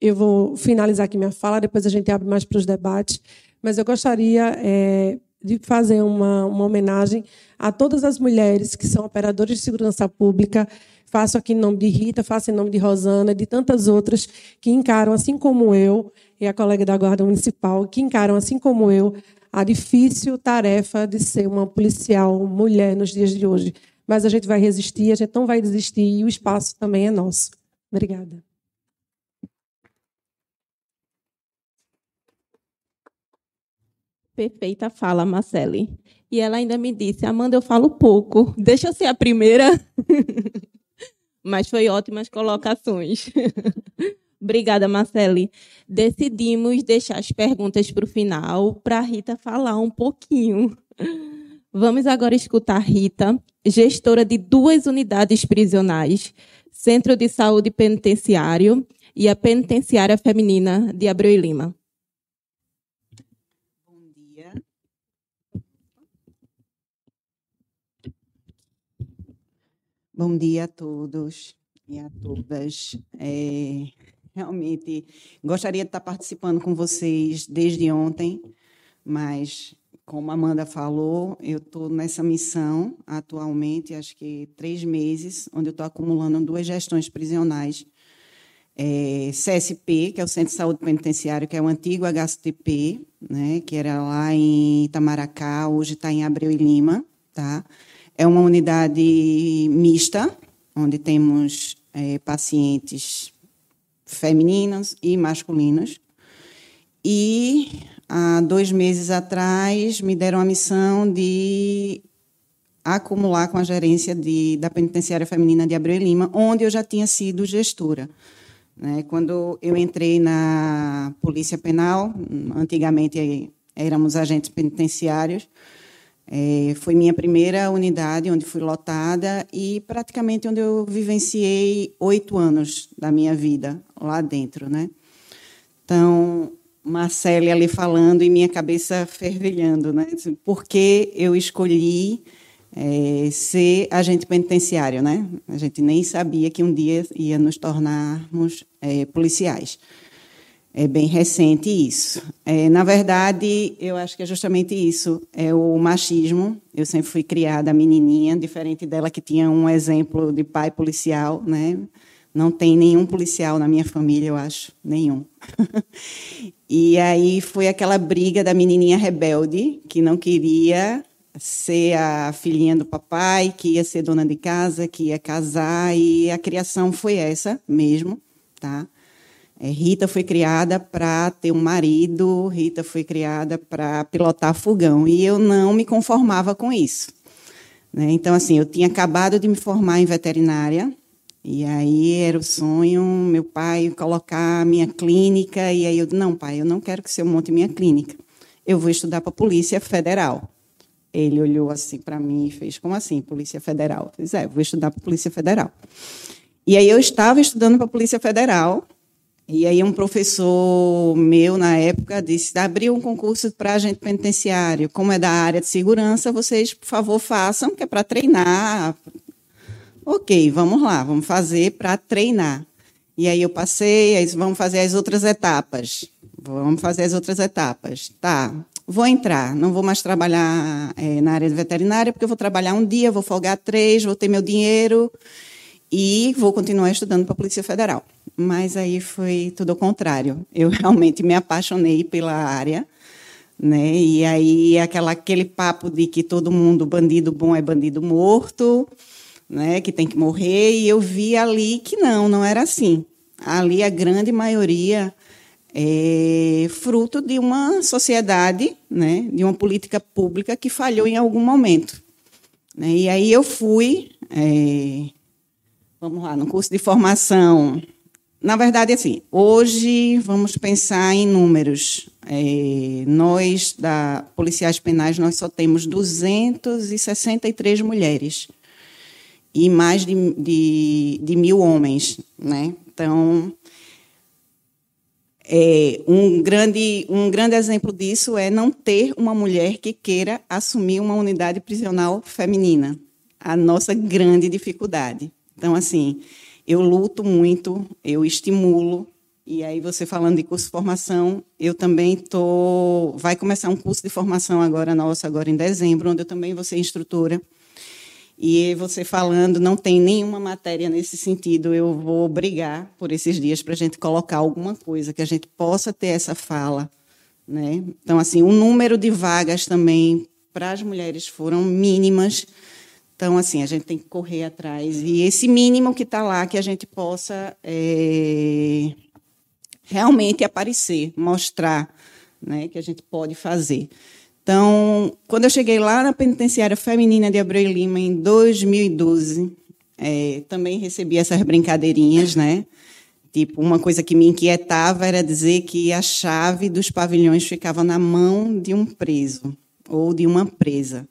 Eu vou finalizar aqui minha fala, depois a gente abre mais para os debates, mas eu gostaria é, de fazer uma, uma homenagem a todas as mulheres que são operadoras de segurança pública. Faço aqui em nome de Rita, faço em nome de Rosana, de tantas outras que encaram, assim como eu, e a colega da Guarda Municipal, que encaram, assim como eu, a difícil tarefa de ser uma policial mulher nos dias de hoje. Mas a gente vai resistir, a gente não vai desistir e o espaço também é nosso. Obrigada. Perfeita fala, Marcele. E ela ainda me disse: Amanda, eu falo pouco, deixa eu ser a primeira. Mas foi ótimas colocações. Obrigada, Marcele. Decidimos deixar as perguntas para o final, para a Rita falar um pouquinho. Vamos agora escutar Rita, gestora de duas unidades prisionais, Centro de Saúde Penitenciário e a Penitenciária Feminina de Abreu e Lima. Bom dia. Bom dia a todos e a todas. É, realmente gostaria de estar participando com vocês desde ontem, mas como a Amanda falou, eu estou nessa missão atualmente, acho que três meses, onde eu estou acumulando duas gestões prisionais. É, CSP, que é o Centro de Saúde Penitenciário, que é o antigo HCTP, né, que era lá em Itamaracá, hoje está em Abreu e Lima. Tá? É uma unidade mista, onde temos é, pacientes femininas e masculinas. E há dois meses atrás me deram a missão de acumular com a gerência de, da penitenciária feminina de Abreu e Lima, onde eu já tinha sido gestora. Né? Quando eu entrei na Polícia Penal, antigamente éramos agentes penitenciários, é, foi minha primeira unidade onde fui lotada e praticamente onde eu vivenciei oito anos da minha vida lá dentro, né? Então, Marcele ali falando e minha cabeça fervilhando, né? Por que eu escolhi é, ser agente penitenciário, né? A gente nem sabia que um dia ia nos tornarmos é, policiais. É bem recente isso. É, na verdade, eu acho que é justamente isso, é o machismo. Eu sempre fui criada menininha, diferente dela que tinha um exemplo de pai policial, né? Não tem nenhum policial na minha família, eu acho, nenhum. e aí foi aquela briga da menininha rebelde que não queria ser a filhinha do papai, que ia ser dona de casa, que ia casar e a criação foi essa mesmo, tá? É, Rita foi criada para ter um marido, Rita foi criada para pilotar fogão, e eu não me conformava com isso. Né? Então, assim, eu tinha acabado de me formar em veterinária, e aí era o sonho, meu pai colocar minha clínica, e aí eu não, pai, eu não quero que você monte minha clínica, eu vou estudar para a Polícia Federal. Ele olhou assim para mim e fez, como assim, Polícia Federal? Eu é, vou estudar para a Polícia Federal. E aí eu estava estudando para a Polícia Federal, e aí um professor meu, na época, disse, abriu um concurso para agente penitenciário. Como é da área de segurança, vocês, por favor, façam, que é para treinar. Ok, vamos lá, vamos fazer para treinar. E aí eu passei, aí vamos fazer as outras etapas. Vamos fazer as outras etapas. Tá. vou entrar, não vou mais trabalhar é, na área de veterinária, porque eu vou trabalhar um dia, vou folgar três, vou ter meu dinheiro e vou continuar estudando para a Polícia Federal. Mas aí foi tudo ao contrário. Eu realmente me apaixonei pela área, né? E aí aquela, aquele papo de que todo mundo, bandido bom é bandido morto, né? Que tem que morrer, e eu vi ali que não, não era assim. Ali a grande maioria é fruto de uma sociedade, né? De uma política pública que falhou em algum momento. Né? E aí eu fui, é, vamos lá, no curso de formação na verdade, assim, hoje vamos pensar em números. É, nós, da Policiais Penais, nós só temos 263 mulheres e mais de, de, de mil homens. Né? Então, é, um, grande, um grande exemplo disso é não ter uma mulher que queira assumir uma unidade prisional feminina. A nossa grande dificuldade. Então, assim, eu luto muito, eu estimulo. E aí você falando de curso de formação, eu também tô vai começar um curso de formação agora nosso agora em dezembro, onde eu também vou ser instrutora. E você falando, não tem nenhuma matéria nesse sentido, eu vou brigar por esses dias para a gente colocar alguma coisa que a gente possa ter essa fala, né? Então assim, o número de vagas também para as mulheres foram mínimas então, assim, a gente tem que correr atrás. E esse mínimo que está lá, que a gente possa é, realmente aparecer, mostrar né, que a gente pode fazer. Então, quando eu cheguei lá na penitenciária feminina de Abreu Lima, em 2012, é, também recebi essas brincadeirinhas, né? Tipo, uma coisa que me inquietava era dizer que a chave dos pavilhões ficava na mão de um preso ou de uma presa.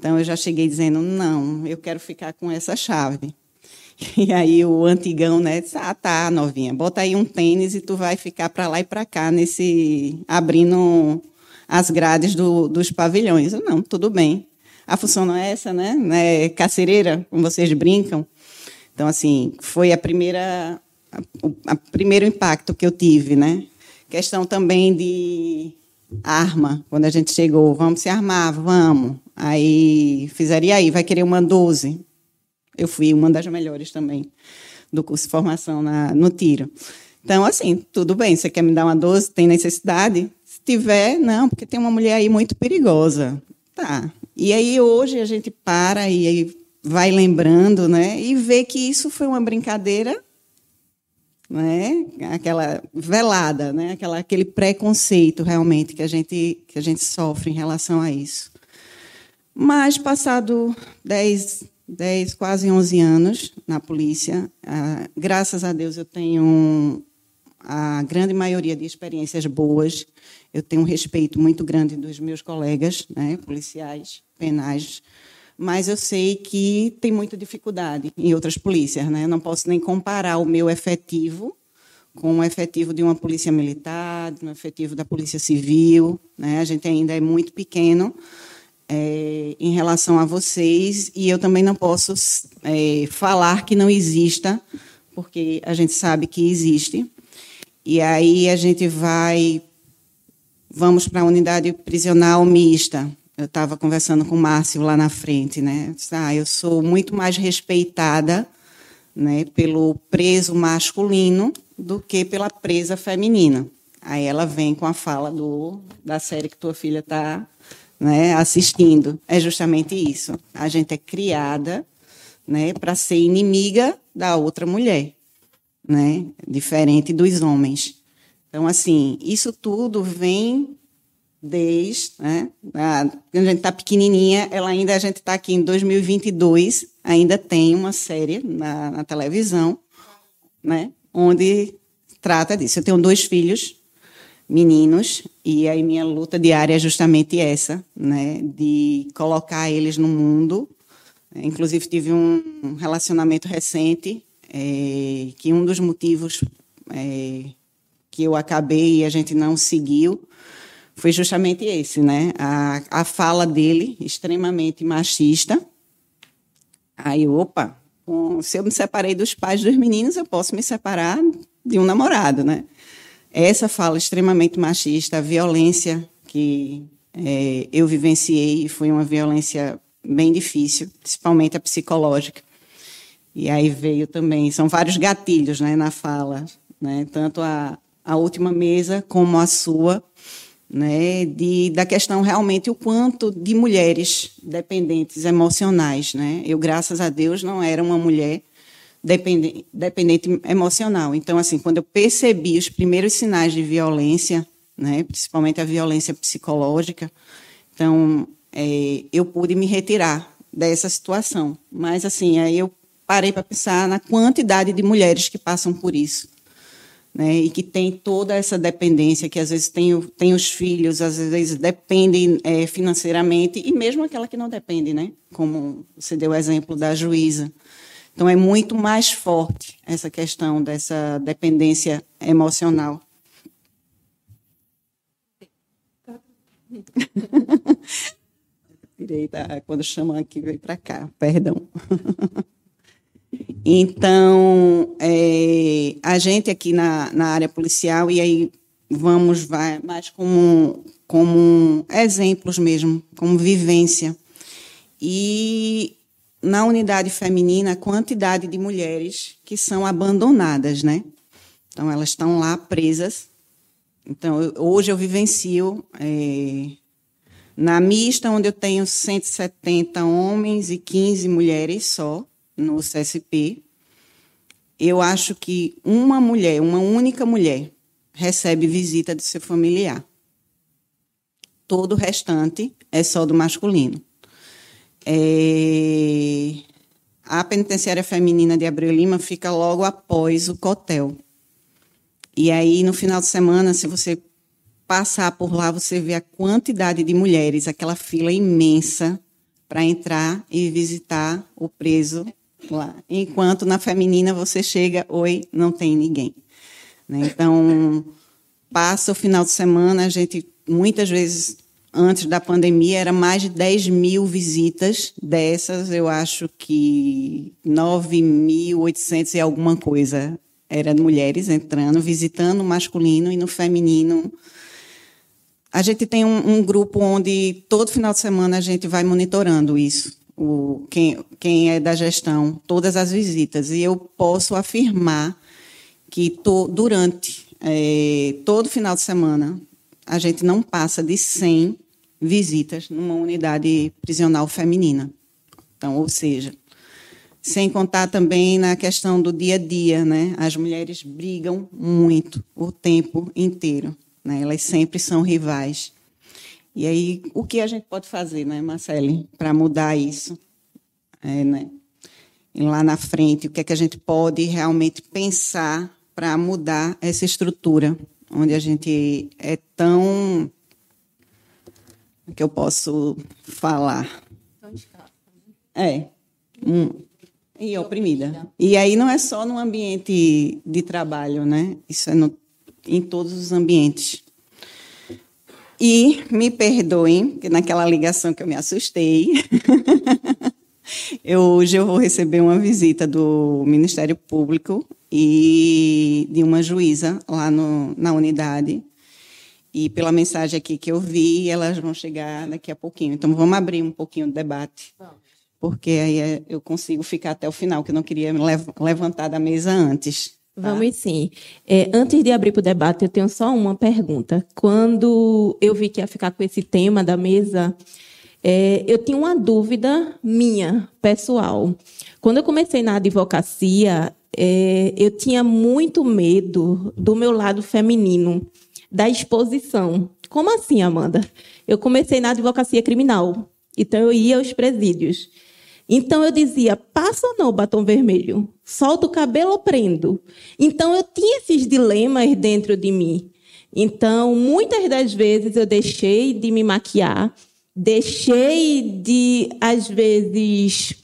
Então eu já cheguei dizendo: não, eu quero ficar com essa chave. E aí o antigão, né, disse: ah, tá, novinha, bota aí um tênis e tu vai ficar para lá e para cá, nesse abrindo as grades do, dos pavilhões. Eu, não, tudo bem. A função não é essa, né? É cacereira, como vocês brincam. Então, assim, foi a primeira, o primeiro impacto que eu tive, né? Questão também de arma, quando a gente chegou, vamos se armar, vamos. Aí fizeram, aí, vai querer uma 12? Eu fui uma das melhores também do curso de formação na, no tiro. Então, assim, tudo bem, você quer me dar uma 12, tem necessidade? Se tiver, não, porque tem uma mulher aí muito perigosa. Tá. E aí hoje a gente para e aí vai lembrando, né? E vê que isso foi uma brincadeira né? Aquela velada, né? Aquela, aquele preconceito realmente que a gente que a gente sofre em relação a isso. Mas passado 10, 10 quase 11 anos na polícia, ah, graças a Deus eu tenho a grande maioria de experiências boas. Eu tenho um respeito muito grande dos meus colegas, né, policiais, penais, mas eu sei que tem muita dificuldade em outras polícias. Né? Não posso nem comparar o meu efetivo com o efetivo de uma polícia militar, de um efetivo da polícia civil. Né? A gente ainda é muito pequeno é, em relação a vocês e eu também não posso é, falar que não exista, porque a gente sabe que existe. E aí a gente vai, vamos para a unidade prisional mista eu estava conversando com o Márcio lá na frente, né? Ah, eu sou muito mais respeitada né, pelo preso masculino do que pela presa feminina. Aí ela vem com a fala do, da série que tua filha está né, assistindo. É justamente isso. A gente é criada né, para ser inimiga da outra mulher, né, diferente dos homens. Então, assim, isso tudo vem desde, né? A, quando a gente está pequenininha, ela ainda a gente está aqui em 2022, ainda tem uma série na, na, televisão, né? Onde trata disso. Eu tenho dois filhos, meninos, e aí minha luta diária é justamente essa, né? De colocar eles no mundo. Inclusive tive um relacionamento recente é, que um dos motivos é, que eu acabei e a gente não seguiu foi justamente esse, né? A, a fala dele, extremamente machista. Aí, opa, se eu me separei dos pais dos meninos, eu posso me separar de um namorado, né? Essa fala extremamente machista, a violência que é, eu vivenciei foi uma violência bem difícil, principalmente a psicológica. E aí veio também, são vários gatilhos né, na fala, né, tanto a, a última mesa como a sua, né, de, da questão realmente o quanto de mulheres dependentes emocionais. Né? Eu, graças a Deus, não era uma mulher dependente, dependente emocional. Então, assim, quando eu percebi os primeiros sinais de violência, né, principalmente a violência psicológica, então é, eu pude me retirar dessa situação. Mas, assim, aí eu parei para pensar na quantidade de mulheres que passam por isso. Né, e que tem toda essa dependência, que às vezes tem, tem os filhos, às vezes dependem é, financeiramente, e mesmo aquela que não depende, né? como você deu o exemplo da juíza. Então, é muito mais forte essa questão dessa dependência emocional. Direita, quando chamam aqui, veio para cá, perdão. Então, é, a gente aqui na, na área policial, e aí vamos vai, mais como, como exemplos mesmo, como vivência. E na unidade feminina, a quantidade de mulheres que são abandonadas, né? Então, elas estão lá presas. Então, eu, hoje eu vivencio é, na mista, onde eu tenho 170 homens e 15 mulheres só no CSP, eu acho que uma mulher, uma única mulher, recebe visita de seu familiar. Todo o restante é só do masculino. É... A penitenciária feminina de Abreu Lima fica logo após o cotel. E aí, no final de semana, se você passar por lá, você vê a quantidade de mulheres, aquela fila imensa para entrar e visitar o preso lá. Enquanto na feminina você chega, oi, não tem ninguém. Né? Então, passa o final de semana, a gente, muitas vezes, antes da pandemia, era mais de 10 mil visitas. Dessas, eu acho que 9.800 e alguma coisa eram mulheres entrando, visitando o masculino e no feminino. A gente tem um, um grupo onde todo final de semana a gente vai monitorando isso o, quem, quem é da gestão, todas as visitas. E eu posso afirmar que to, durante é, todo final de semana, a gente não passa de 100 visitas numa unidade prisional feminina. Então, ou seja, sem contar também na questão do dia a dia, né? As mulheres brigam muito o tempo inteiro, né? Elas sempre são rivais. E aí, o que a gente pode fazer, né, Marcele, para mudar isso? É, né? E lá na frente, o que é que a gente pode realmente pensar para mudar essa estrutura, onde a gente é tão. que eu posso falar? É. Hum, e oprimida. E aí não é só no ambiente de trabalho, né? Isso é no, em todos os ambientes. E me perdoem, que naquela ligação que eu me assustei, eu, hoje eu vou receber uma visita do Ministério Público e de uma juíza lá no, na unidade. E pela mensagem aqui que eu vi, elas vão chegar daqui a pouquinho. Então vamos abrir um pouquinho o debate. Porque aí é, eu consigo ficar até o final, que eu não queria levantar da mesa antes. Tá? Vamos sim. É, antes de abrir para o debate, eu tenho só uma pergunta. Quando eu vi que ia ficar com esse tema da mesa, é, eu tinha uma dúvida minha, pessoal. Quando eu comecei na advocacia, é, eu tinha muito medo do meu lado feminino, da exposição. Como assim, Amanda? Eu comecei na advocacia criminal, então eu ia aos presídios. Então eu dizia, passa ou não batom vermelho? Solta o cabelo ou prendo? Então eu tinha esses dilemas dentro de mim. Então, muitas das vezes eu deixei de me maquiar, deixei de, às vezes,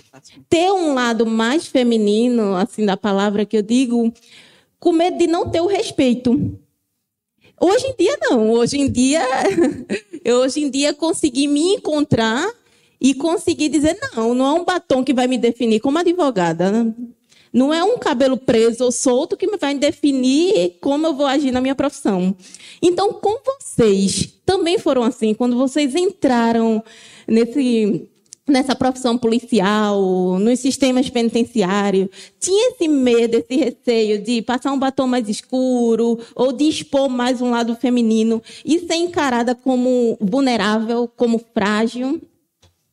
ter um lado mais feminino, assim, da palavra que eu digo, com medo de não ter o respeito. Hoje em dia, não. Hoje em dia, eu hoje em dia consegui me encontrar e conseguir dizer: não, não é um batom que vai me definir como advogada. Não é um cabelo preso ou solto que vai definir como eu vou agir na minha profissão. Então, com vocês, também foram assim, quando vocês entraram nesse nessa profissão policial, nos sistemas penitenciários, tinha esse medo, esse receio de passar um batom mais escuro ou de expor mais um lado feminino e ser encarada como vulnerável, como frágil?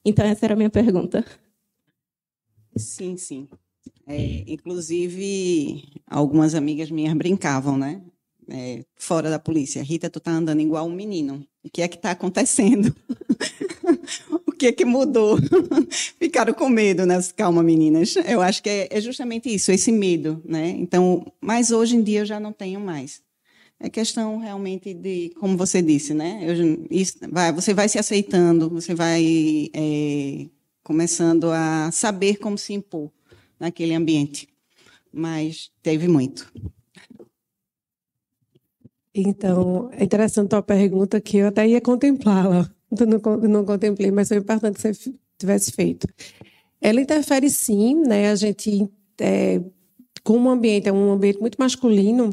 Então, essa era a minha pergunta. Sim, sim. É, inclusive, algumas amigas minhas brincavam, né? É, fora da polícia. Rita, tu tá andando igual um menino. O que é que está acontecendo? o que é que mudou? Ficaram com medo, né? Calma, meninas. Eu acho que é, é, justamente isso, esse medo, né? Então, mas hoje em dia eu já não tenho mais. É questão realmente de, como você disse, né? Eu, isso, vai, você vai se aceitando, você vai é, começando a saber como se impor naquele ambiente. Mas teve muito. Então, é interessante a tua pergunta que eu até ia contemplá-la. Não, não contemplei, mas foi importante que você tivesse feito. Ela interfere sim, né? A gente, é, como o ambiente é um ambiente muito masculino,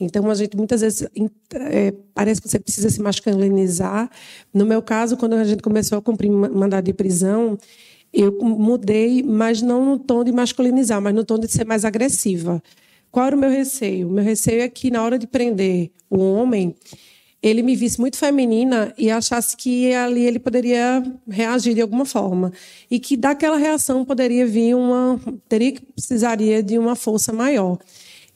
então a gente muitas vezes é, parece que você precisa se masculinizar. No meu caso, quando a gente começou a cumprir mandado de prisão, eu mudei, mas não no tom de masculinizar, mas no tom de ser mais agressiva. Qual era o meu receio? Meu receio é que na hora de prender o homem, ele me visse muito feminina e achasse que ali ele poderia reagir de alguma forma e que daquela reação poderia vir uma teria que precisaria de uma força maior.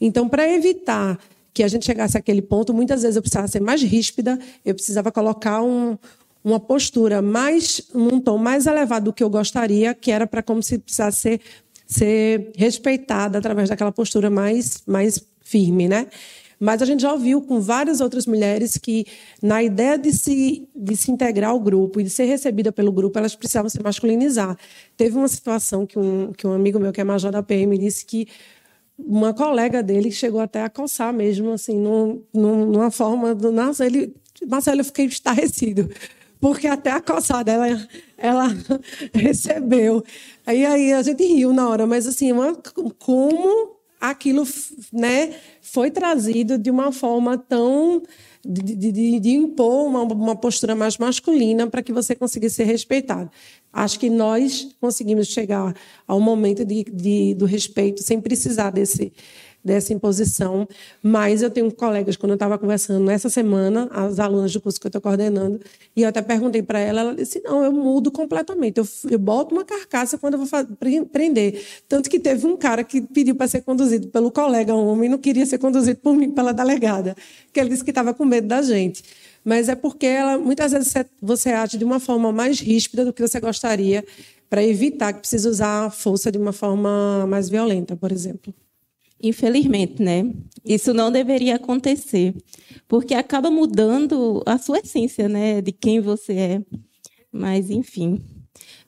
Então, para evitar que a gente chegasse àquele ponto, muitas vezes eu precisava ser mais ríspida, eu precisava colocar um, uma postura mais um tom mais elevado do que eu gostaria, que era para como se precisasse ser ser respeitada através daquela postura mais, mais firme, né? Mas a gente já ouviu com várias outras mulheres que, na ideia de se, de se integrar ao grupo e de ser recebida pelo grupo, elas precisavam se masculinizar. Teve uma situação que um, que um amigo meu, que é major da PM, disse que uma colega dele chegou até a coçar mesmo, assim, num, numa forma do. Nossa, ele. Marcelo, eu fiquei estarrecido porque até a coçada ela, ela recebeu. Aí, aí a gente riu na hora, mas assim, uma, como aquilo né, foi trazido de uma forma tão. De, de, de impor uma, uma postura mais masculina para que você conseguisse ser respeitado. Acho que nós conseguimos chegar ao momento de, de, do respeito sem precisar desse dessa imposição. Mas eu tenho colegas, quando eu estava conversando essa semana, as alunas do curso que eu estou coordenando, e eu até perguntei para ela, ela disse: não, eu mudo completamente. Eu, eu boto uma carcaça quando eu vou prender. Tanto que teve um cara que pediu para ser conduzido pelo colega homem, não queria ser conduzido por mim, pela delegada, que ele disse que estava com medo da gente mas é porque ela, muitas vezes você age de uma forma mais ríspida do que você gostaria para evitar que precise usar a força de uma forma mais violenta, por exemplo. Infelizmente, né? Isso não deveria acontecer, porque acaba mudando a sua essência, né, de quem você é. Mas, enfim.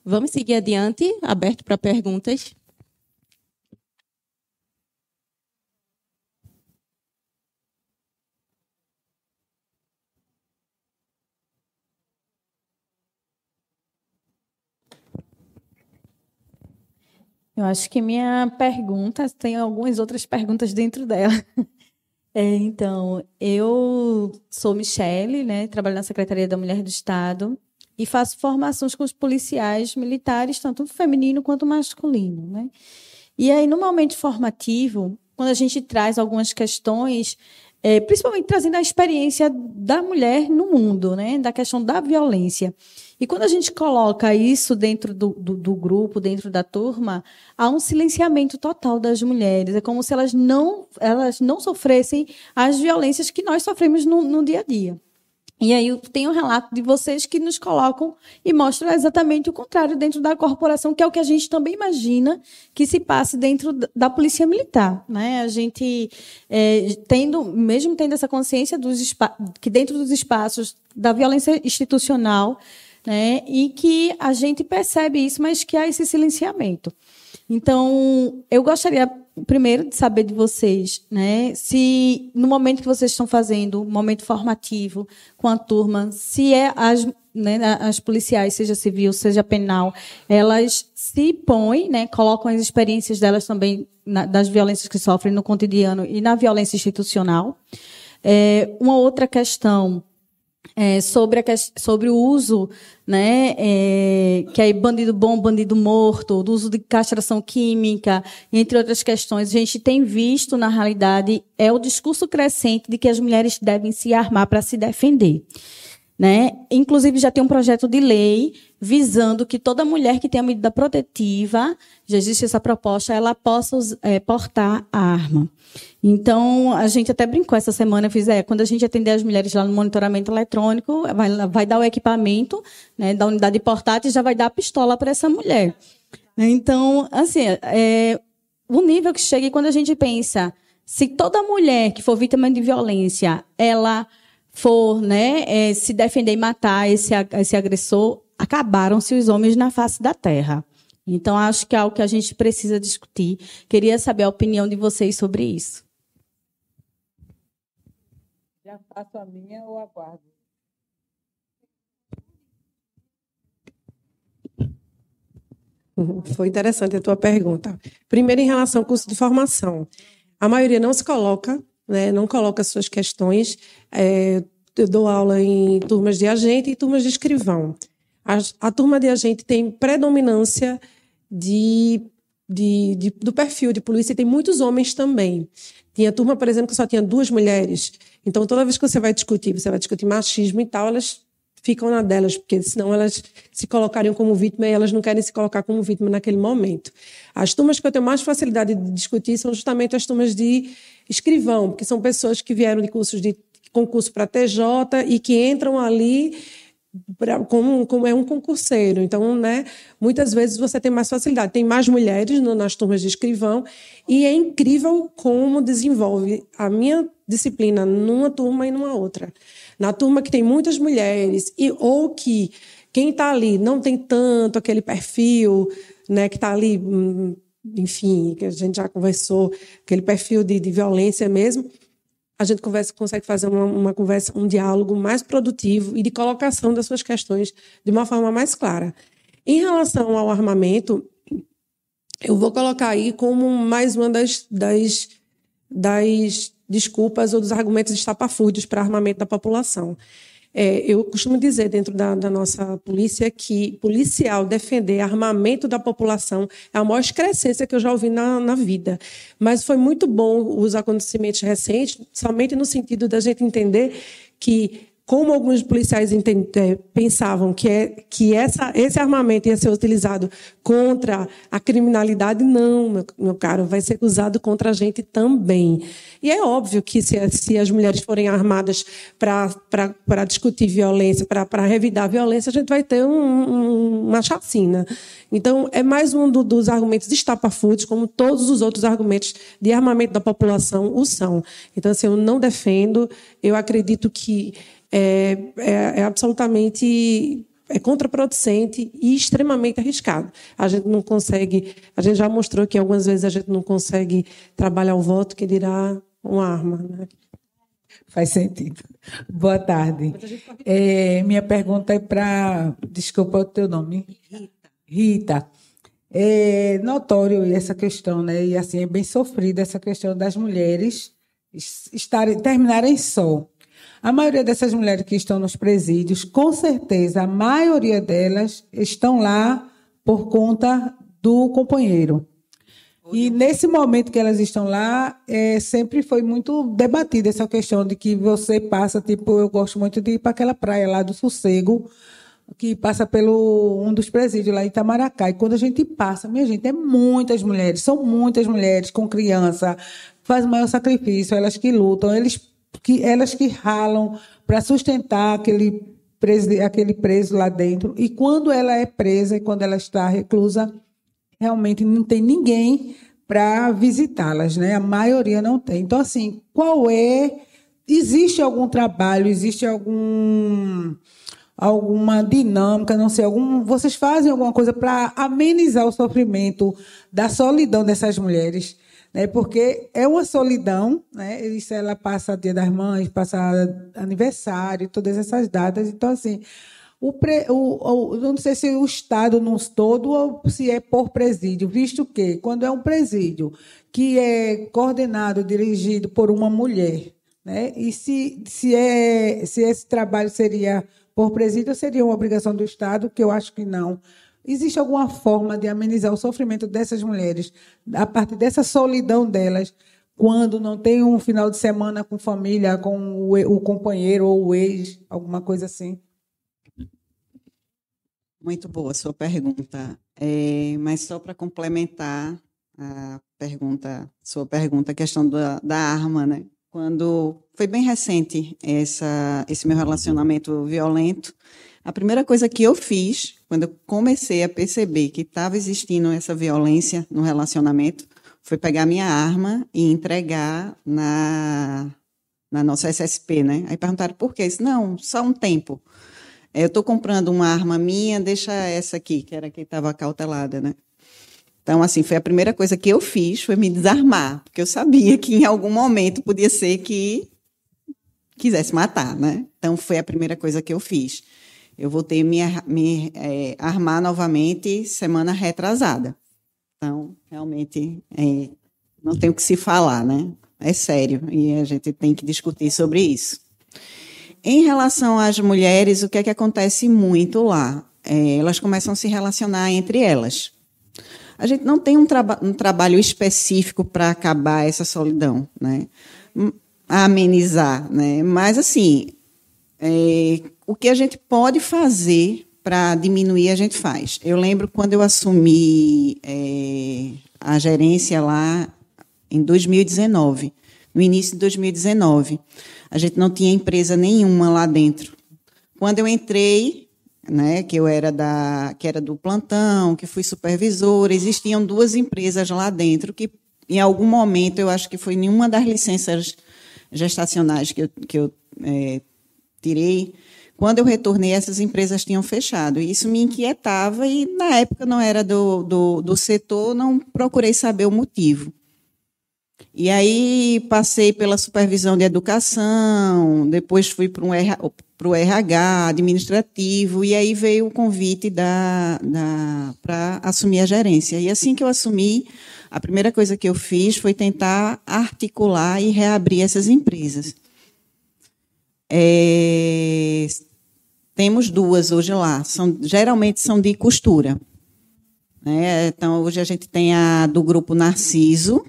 Vamos seguir adiante, aberto para perguntas. Eu acho que minha pergunta tem algumas outras perguntas dentro dela. É, então, eu sou Michele, né, trabalho na Secretaria da Mulher do Estado e faço formações com os policiais militares, tanto feminino quanto masculino. Né? E aí, no momento formativo, quando a gente traz algumas questões, é, principalmente trazendo a experiência da mulher no mundo, né, da questão da violência. E quando a gente coloca isso dentro do, do, do, grupo, dentro da turma, há um silenciamento total das mulheres. É como se elas não, elas não sofressem as violências que nós sofremos no, no dia a dia. E aí tem um relato de vocês que nos colocam e mostram exatamente o contrário dentro da corporação, que é o que a gente também imagina que se passe dentro da polícia militar. Né? A gente, é, tendo, mesmo tendo essa consciência dos que dentro dos espaços da violência institucional, né? E que a gente percebe isso, mas que há esse silenciamento. Então, eu gostaria primeiro de saber de vocês, né, se no momento que vocês estão fazendo, momento formativo com a turma, se é as, né, as policiais, seja civil, seja penal, elas se põem, né, colocam as experiências delas também na, das violências que sofrem no cotidiano e na violência institucional. É, uma outra questão é, sobre, a, sobre o uso, né, é, que é bandido bom, bandido morto, do uso de castração química, entre outras questões, a gente tem visto, na realidade, é o discurso crescente de que as mulheres devem se armar para se defender. Né? Inclusive, já tem um projeto de lei visando que toda mulher que tenha medida protetiva, já existe essa proposta, ela possa é, portar a arma. Então, a gente até brincou essa semana, fiz, é, quando a gente atender as mulheres lá no monitoramento eletrônico, vai, vai dar o equipamento né, da unidade portátil e já vai dar a pistola para essa mulher. Então, assim, é, o nível que chega e quando a gente pensa, se toda mulher que for vítima de violência, ela for né, é, se defender e matar esse, esse agressor, acabaram-se os homens na face da terra. Então, acho que é algo que a gente precisa discutir. Queria saber a opinião de vocês sobre isso. Já faço a minha ou aguardo? Foi interessante a tua pergunta. Primeiro, em relação ao curso de formação. A maioria não se coloca né, não coloca suas questões. É, eu dou aula em turmas de agente e turmas de escrivão. A, a turma de agente tem predominância de, de, de, do perfil de polícia e tem muitos homens também. Tinha turma, por exemplo, que só tinha duas mulheres. Então, toda vez que você vai discutir, você vai discutir machismo e tal, elas ficam na delas, porque senão elas se colocariam como vítima e elas não querem se colocar como vítima naquele momento. As turmas que eu tenho mais facilidade de discutir são justamente as turmas de escrivão, porque são pessoas que vieram de cursos de concurso para TJ e que entram ali pra, como, como é um concurseiro. Então, né, muitas vezes você tem mais facilidade. Tem mais mulheres no, nas turmas de escrivão e é incrível como desenvolve a minha disciplina numa turma e numa outra. Na turma que tem muitas mulheres e ou que quem está ali não tem tanto aquele perfil, né, que está ali, hum, enfim, que a gente já conversou, aquele perfil de, de violência mesmo, a gente conversa, consegue fazer uma, uma, conversa, um diálogo mais produtivo e de colocação das suas questões de uma forma mais clara. Em relação ao armamento, eu vou colocar aí como mais uma das, das, das desculpas ou dos argumentos estapafúrdios para armamento da população. É, eu costumo dizer dentro da, da, nossa polícia que policial defender armamento da população é a maior excrescência que eu já ouvi na, na vida. Mas foi muito bom os acontecimentos recentes, somente no sentido da gente entender que como alguns policiais é, pensavam que, é, que essa, esse armamento ia ser utilizado contra a criminalidade, não, meu, meu caro, vai ser usado contra a gente também. E é óbvio que se, se as mulheres forem armadas para discutir violência, para revidar a violência, a gente vai ter um, um, uma chacina. Então, é mais um do, dos argumentos estapafúrdios, como todos os outros argumentos de armamento da população o são. Então, assim, eu não defendo, eu acredito que é, é, é absolutamente é contraproducente e extremamente arriscado. A gente não consegue, a gente já mostrou que algumas vezes a gente não consegue trabalhar o voto, que dirá uma arma. Né? Faz sentido. Boa tarde. É, minha pergunta é para. Desculpa o teu nome. Rita. Rita. É notório essa questão, né? E assim, é bem sofrida essa questão das mulheres estarem, terminarem só. A maioria dessas mulheres que estão nos presídios, com certeza, a maioria delas estão lá por conta do companheiro. E nesse momento que elas estão lá, é, sempre foi muito debatida essa questão de que você passa, tipo, eu gosto muito de ir para aquela praia lá do Sossego, que passa pelo um dos presídios lá em Itamaracá. E quando a gente passa, minha gente, é muitas mulheres, são muitas mulheres com criança, faz o maior sacrifício, elas que lutam, eles que elas que ralam para sustentar aquele preso, aquele preso lá dentro. E quando ela é presa e quando ela está reclusa, realmente não tem ninguém para visitá-las, né? A maioria não tem. Então, assim, qual é? Existe algum trabalho? Existe algum alguma dinâmica, não sei, algum, vocês fazem alguma coisa para amenizar o sofrimento da solidão dessas mulheres? Né? Porque é uma solidão, né? Isso ela passa Dia das Mães, passa aniversário, todas essas datas. Então assim, O, pre, o, o, não sei se o Estado nos todo ou se é por presídio, visto que, quando é um presídio que é coordenado, dirigido por uma mulher, né? e se, se, é, se esse trabalho seria por presídio, seria uma obrigação do Estado, que eu acho que não. Existe alguma forma de amenizar o sofrimento dessas mulheres, a partir dessa solidão delas, quando não tem um final de semana com família, com o, o companheiro ou o ex, alguma coisa assim? Muito boa a sua pergunta. É, mas só para complementar a pergunta, sua pergunta, a questão da, da arma, né? Quando foi bem recente essa, esse meu relacionamento violento, a primeira coisa que eu fiz, quando eu comecei a perceber que estava existindo essa violência no relacionamento, foi pegar minha arma e entregar na, na nossa SSP, né? Aí perguntaram por quê? disse, não, só um tempo. Eu estou comprando uma arma minha, deixa essa aqui, que era que estava cautelada, né? Então, assim, foi a primeira coisa que eu fiz, foi me desarmar, porque eu sabia que em algum momento podia ser que quisesse matar, né? Então, foi a primeira coisa que eu fiz. Eu voltei me, me é, armar novamente semana retrasada. Então, realmente, é, não tem o que se falar, né? É sério, e a gente tem que discutir sobre isso. Em relação às mulheres, o que é que acontece muito lá? É, elas começam a se relacionar entre elas. A gente não tem um, traba um trabalho específico para acabar essa solidão, né? Amenizar, né? Mas, assim, é, o que a gente pode fazer para diminuir, a gente faz. Eu lembro quando eu assumi é, a gerência lá em 2019, no início de 2019. A gente não tinha empresa nenhuma lá dentro. Quando eu entrei, né, que eu era da, que era do plantão, que fui supervisora, existiam duas empresas lá dentro que, em algum momento, eu acho que foi nenhuma das licenças gestacionais que eu, que eu é, tirei, quando eu retornei, essas empresas tinham fechado. Isso me inquietava e, na época, não era do, do, do setor, não procurei saber o motivo. E aí passei pela supervisão de educação, depois fui para o RH administrativo, e aí veio o convite da, da para assumir a gerência. E assim que eu assumi, a primeira coisa que eu fiz foi tentar articular e reabrir essas empresas. É, temos duas hoje lá, são, geralmente são de costura. Né? Então, hoje a gente tem a do grupo Narciso,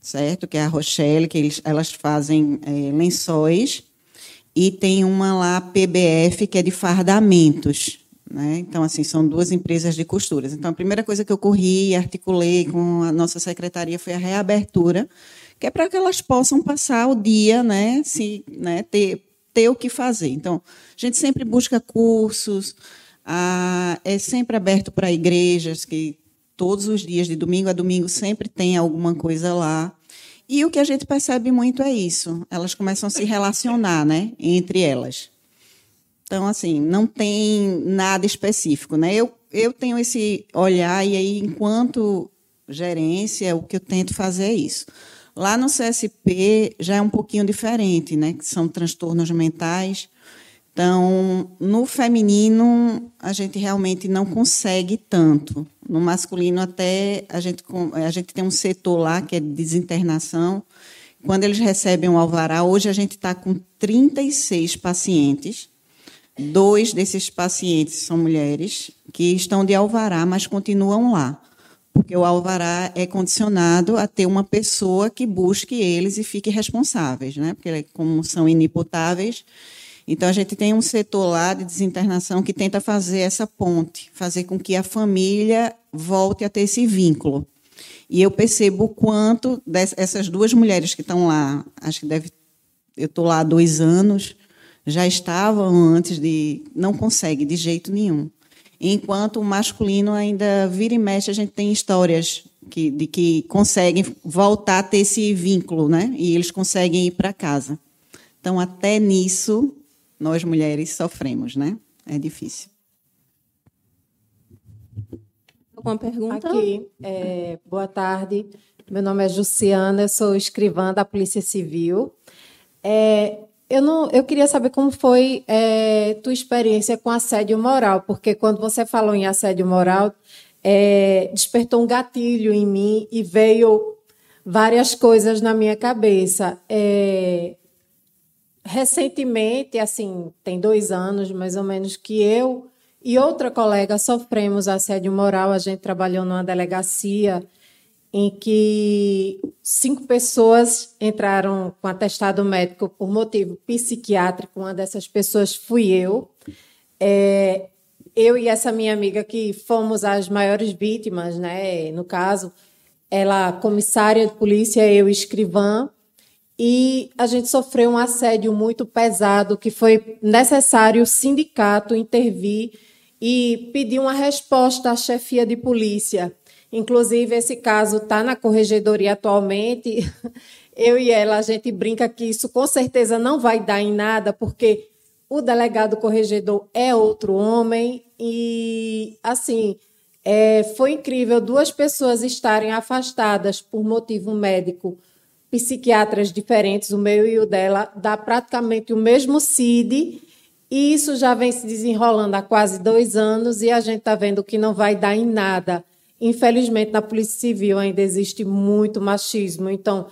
certo? Que é a Rochelle, que eles, elas fazem é, lençóis. E tem uma lá, PBF, que é de fardamentos. Né? Então, assim, são duas empresas de costuras. Então, a primeira coisa que eu corri e articulei com a nossa secretaria foi a reabertura, que é para que elas possam passar o dia, né, se, né, ter, ter o que fazer. Então, a gente sempre busca cursos, é sempre aberto para igrejas que todos os dias, de domingo a domingo, sempre tem alguma coisa lá. E o que a gente percebe muito é isso. Elas começam a se relacionar, né, entre elas. Então, assim, não tem nada específico, né? Eu, eu tenho esse olhar e aí, enquanto gerência, o que eu tento fazer é isso. Lá no CSP já é um pouquinho diferente, né? Que são transtornos mentais então, no feminino, a gente realmente não consegue tanto. No masculino, até a gente, a gente tem um setor lá que é de desinternação. Quando eles recebem o alvará, hoje a gente está com 36 pacientes. Dois desses pacientes são mulheres que estão de alvará, mas continuam lá. Porque o alvará é condicionado a ter uma pessoa que busque eles e fique responsáveis, né? Porque, como são inimputáveis, então, a gente tem um setor lá de desinternação que tenta fazer essa ponte, fazer com que a família volte a ter esse vínculo. E eu percebo o quanto essas duas mulheres que estão lá, acho que deve, eu estou lá há dois anos, já estavam antes de. não consegue de jeito nenhum. Enquanto o masculino ainda vira e mexe, a gente tem histórias que, de que conseguem voltar a ter esse vínculo, né? E eles conseguem ir para casa. Então, até nisso, nós mulheres sofremos, né? É difícil. Alguma pergunta? Aqui, é, boa tarde. Meu nome é Jussiana, eu sou escrivã da Polícia Civil. É, eu, não, eu queria saber como foi é, tua experiência com assédio moral, porque quando você falou em assédio moral, é, despertou um gatilho em mim e veio várias coisas na minha cabeça. É, recentemente, assim, tem dois anos mais ou menos, que eu e outra colega sofremos assédio moral. A gente trabalhou numa delegacia em que cinco pessoas entraram com atestado médico por motivo psiquiátrico. Uma dessas pessoas fui eu. É, eu e essa minha amiga que fomos as maiores vítimas, né? No caso, ela comissária de polícia, eu escrivã, e a gente sofreu um assédio muito pesado que foi necessário o sindicato intervir e pedir uma resposta à chefia de polícia Inclusive, esse caso está na corregedoria atualmente. Eu e ela, a gente brinca que isso com certeza não vai dar em nada, porque o delegado corregedor é outro homem. E, assim, é, foi incrível duas pessoas estarem afastadas por motivo médico, psiquiatras diferentes, o meu e o dela, dá praticamente o mesmo CID. E isso já vem se desenrolando há quase dois anos e a gente está vendo que não vai dar em nada. Infelizmente, na Polícia Civil ainda existe muito machismo. Então,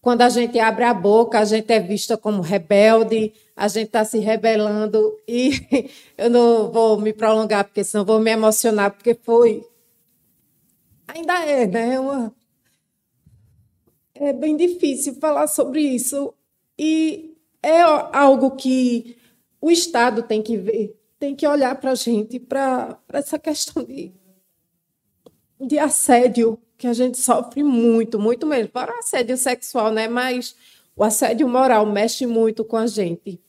quando a gente abre a boca, a gente é vista como rebelde, a gente está se rebelando. E eu não vou me prolongar, porque senão vou me emocionar, porque foi. Ainda é, né? Uma... É bem difícil falar sobre isso. E é algo que o Estado tem que ver, tem que olhar para a gente, para essa questão de de assédio que a gente sofre muito, muito mesmo. Para o assédio sexual, né? Mas o assédio moral mexe muito com a gente.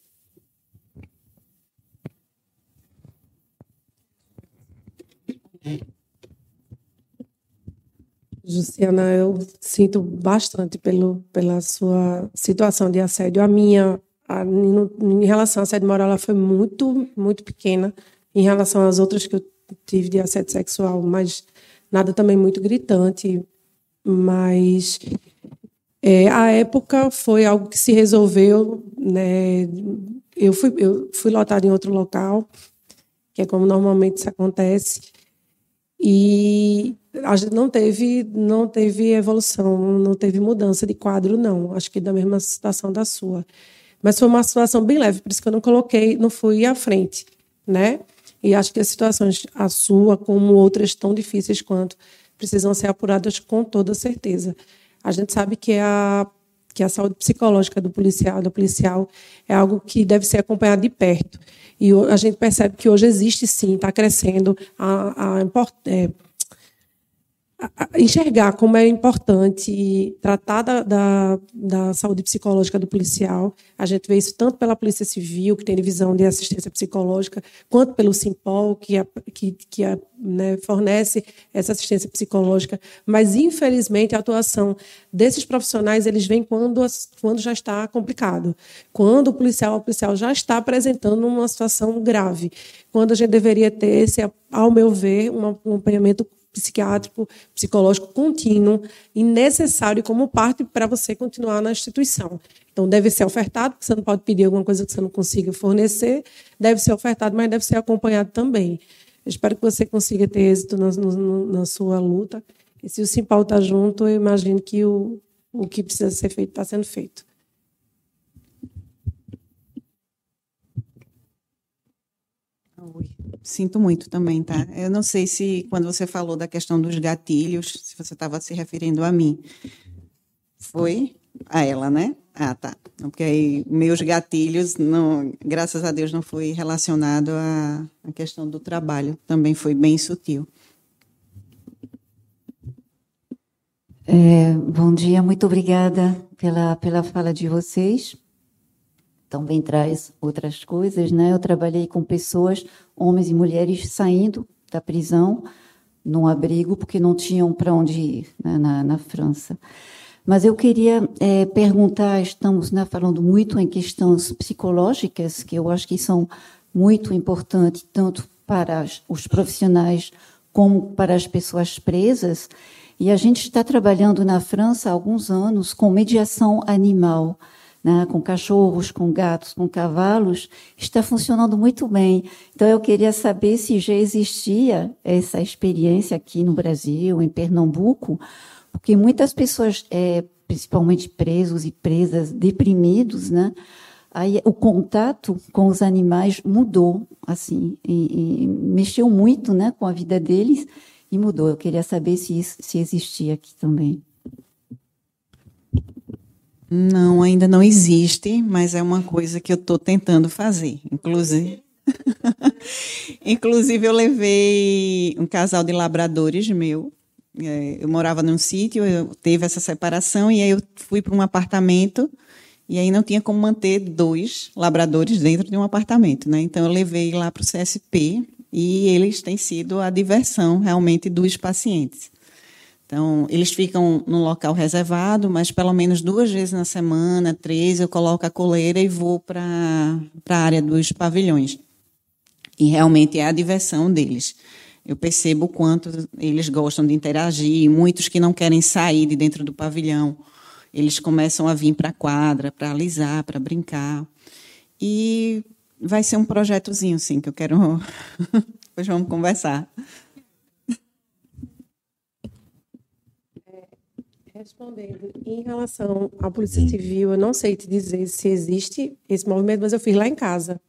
Luciana, eu sinto bastante pelo, pela sua situação de assédio. A minha, a, em relação ao assédio moral, ela foi muito, muito pequena em relação às outras que eu tive de assédio sexual, mas nada também muito gritante, mas é, a época foi algo que se resolveu, né? Eu fui, eu fui lotada em outro local, que é como normalmente isso acontece, e a gente não teve, não teve evolução, não teve mudança de quadro, não. Acho que da mesma situação da sua. Mas foi uma situação bem leve, por isso que eu não coloquei, não fui à frente, né? E acho que as situações, a sua como outras tão difíceis quanto, precisam ser apuradas com toda certeza. A gente sabe que a que a saúde psicológica do policial, da policial, é algo que deve ser acompanhado de perto. E a gente percebe que hoje existe sim, está crescendo a, a, é, enxergar como é importante tratar da, da, da, saúde psicológica do policial. A gente vê isso tanto pela Polícia Civil, que tem divisão de assistência psicológica, quanto pelo Simpol, que, que, que né, fornece essa assistência psicológica. Mas, infelizmente, a atuação desses profissionais eles vêm quando, quando já está complicado, quando o policial, o policial já está apresentando uma situação grave, quando a gente deveria ter esse, ao meu ver, um acompanhamento psiquiátrico, psicológico contínuo e necessário como parte para você continuar na instituição. Então, deve ser ofertado, porque você não pode pedir alguma coisa que você não consiga fornecer, deve ser ofertado, mas deve ser acompanhado também. Eu espero que você consiga ter êxito na, na sua luta. E se o Simpal está junto, eu imagino que o, o que precisa ser feito está sendo feito. Sinto muito também, tá? Eu não sei se quando você falou da questão dos gatilhos, se você estava se referindo a mim. Foi a ela, né? Ah, tá. Porque aí meus gatilhos, não, graças a Deus, não foi relacionado à, à questão do trabalho. Também foi bem sutil. É, bom dia, muito obrigada pela, pela fala de vocês também traz outras coisas, né? Eu trabalhei com pessoas, homens e mulheres, saindo da prisão num abrigo porque não tinham para onde ir né? na, na, França. Mas eu queria é, perguntar, estamos né, falando muito em questões psicológicas, que eu acho que são muito importantes, tanto para os profissionais como para as pessoas presas. E a gente está trabalhando na França há alguns anos com mediação animal né, com cachorros, com gatos, com cavalos, está funcionando muito bem. Então, eu queria saber se já existia essa experiência aqui no Brasil, em Pernambuco, porque muitas pessoas, é, principalmente presos e presas, deprimidos, né? Aí o contato com os animais mudou, assim, e, e mexeu muito, né, com a vida deles e mudou. Eu queria saber se isso se existia aqui também. Não, ainda não existe, mas é uma coisa que eu estou tentando fazer. Inclusive, inclusive eu levei um casal de labradores meu. É, eu morava num sítio, teve essa separação e aí eu fui para um apartamento e aí não tinha como manter dois labradores dentro de um apartamento, né? Então eu levei lá para o CSP e eles têm sido a diversão realmente dos pacientes. Então, eles ficam no local reservado, mas pelo menos duas vezes na semana, três, eu coloco a coleira e vou para a área dos pavilhões. E realmente é a diversão deles. Eu percebo o quanto eles gostam de interagir, muitos que não querem sair de dentro do pavilhão, eles começam a vir para a quadra, para alisar, para brincar. E vai ser um projetozinho, sim, que eu quero. Depois vamos conversar. Respondendo, em relação à Polícia Civil, eu não sei te dizer se existe esse movimento, mas eu fiz lá em casa,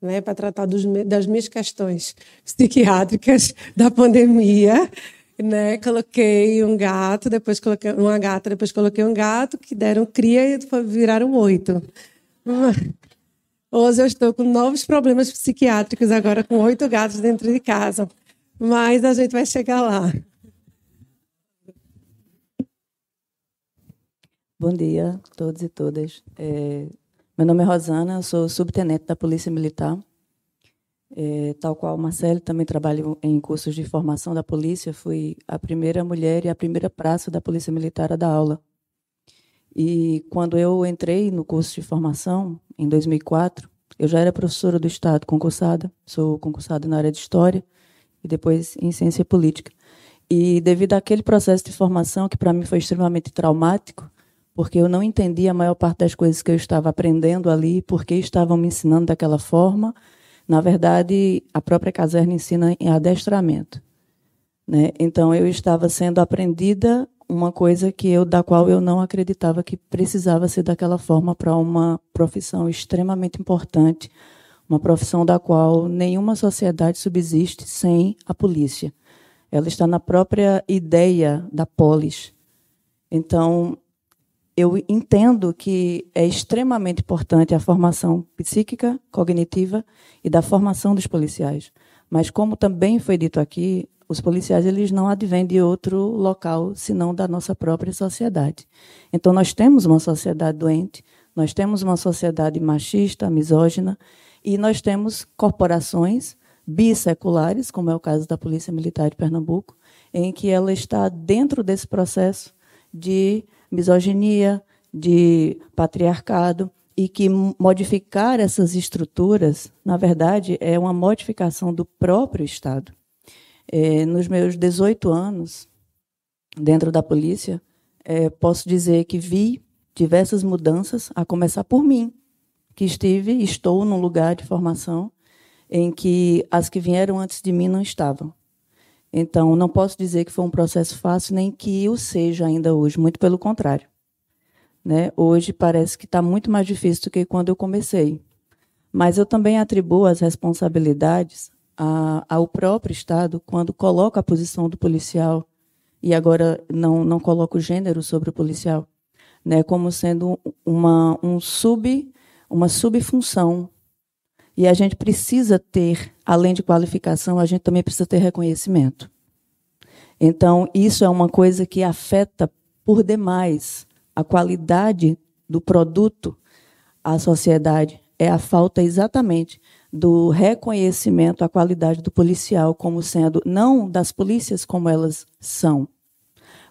né, para tratar dos, das minhas questões psiquiátricas da pandemia, né? Coloquei um gato, depois coloquei uma gata, depois coloquei um gato que deram cria e viraram oito. Hoje eu estou com novos problemas psiquiátricos agora com oito gatos dentro de casa, mas a gente vai chegar lá. Bom dia a todos e todas. É, meu nome é Rosana, sou subtenente da Polícia Militar. É, tal qual Marcelo, também trabalho em cursos de formação da polícia. Fui a primeira mulher e a primeira praça da Polícia Militar a dar aula. E quando eu entrei no curso de formação, em 2004, eu já era professora do Estado, concursada. Sou concursada na área de História e depois em Ciência Política. E devido àquele processo de formação, que para mim foi extremamente traumático, porque eu não entendia a maior parte das coisas que eu estava aprendendo ali, porque estavam me ensinando daquela forma. Na verdade, a própria caserna ensina em adestramento. Né? Então, eu estava sendo aprendida uma coisa que eu da qual eu não acreditava que precisava ser daquela forma para uma profissão extremamente importante, uma profissão da qual nenhuma sociedade subsiste sem a polícia. Ela está na própria ideia da polis. Então, eu entendo que é extremamente importante a formação psíquica, cognitiva e da formação dos policiais. Mas como também foi dito aqui, os policiais eles não advêm de outro local senão da nossa própria sociedade. Então nós temos uma sociedade doente, nós temos uma sociedade machista, misógina e nós temos corporações bisseculares, como é o caso da Polícia Militar de Pernambuco, em que ela está dentro desse processo de misoginia, de patriarcado, e que modificar essas estruturas, na verdade, é uma modificação do próprio Estado. É, nos meus 18 anos dentro da polícia, é, posso dizer que vi diversas mudanças, a começar por mim, que estive, estou num lugar de formação em que as que vieram antes de mim não estavam. Então, não posso dizer que foi um processo fácil, nem que o seja ainda hoje, muito pelo contrário. Né? Hoje parece que está muito mais difícil do que quando eu comecei. Mas eu também atribuo as responsabilidades a, ao próprio Estado quando coloca a posição do policial, e agora não, não coloco o gênero sobre o policial, né, como sendo uma, um sub, uma subfunção e a gente precisa ter, além de qualificação, a gente também precisa ter reconhecimento. Então, isso é uma coisa que afeta por demais a qualidade do produto à sociedade. É a falta exatamente do reconhecimento à qualidade do policial como sendo, não das polícias como elas são,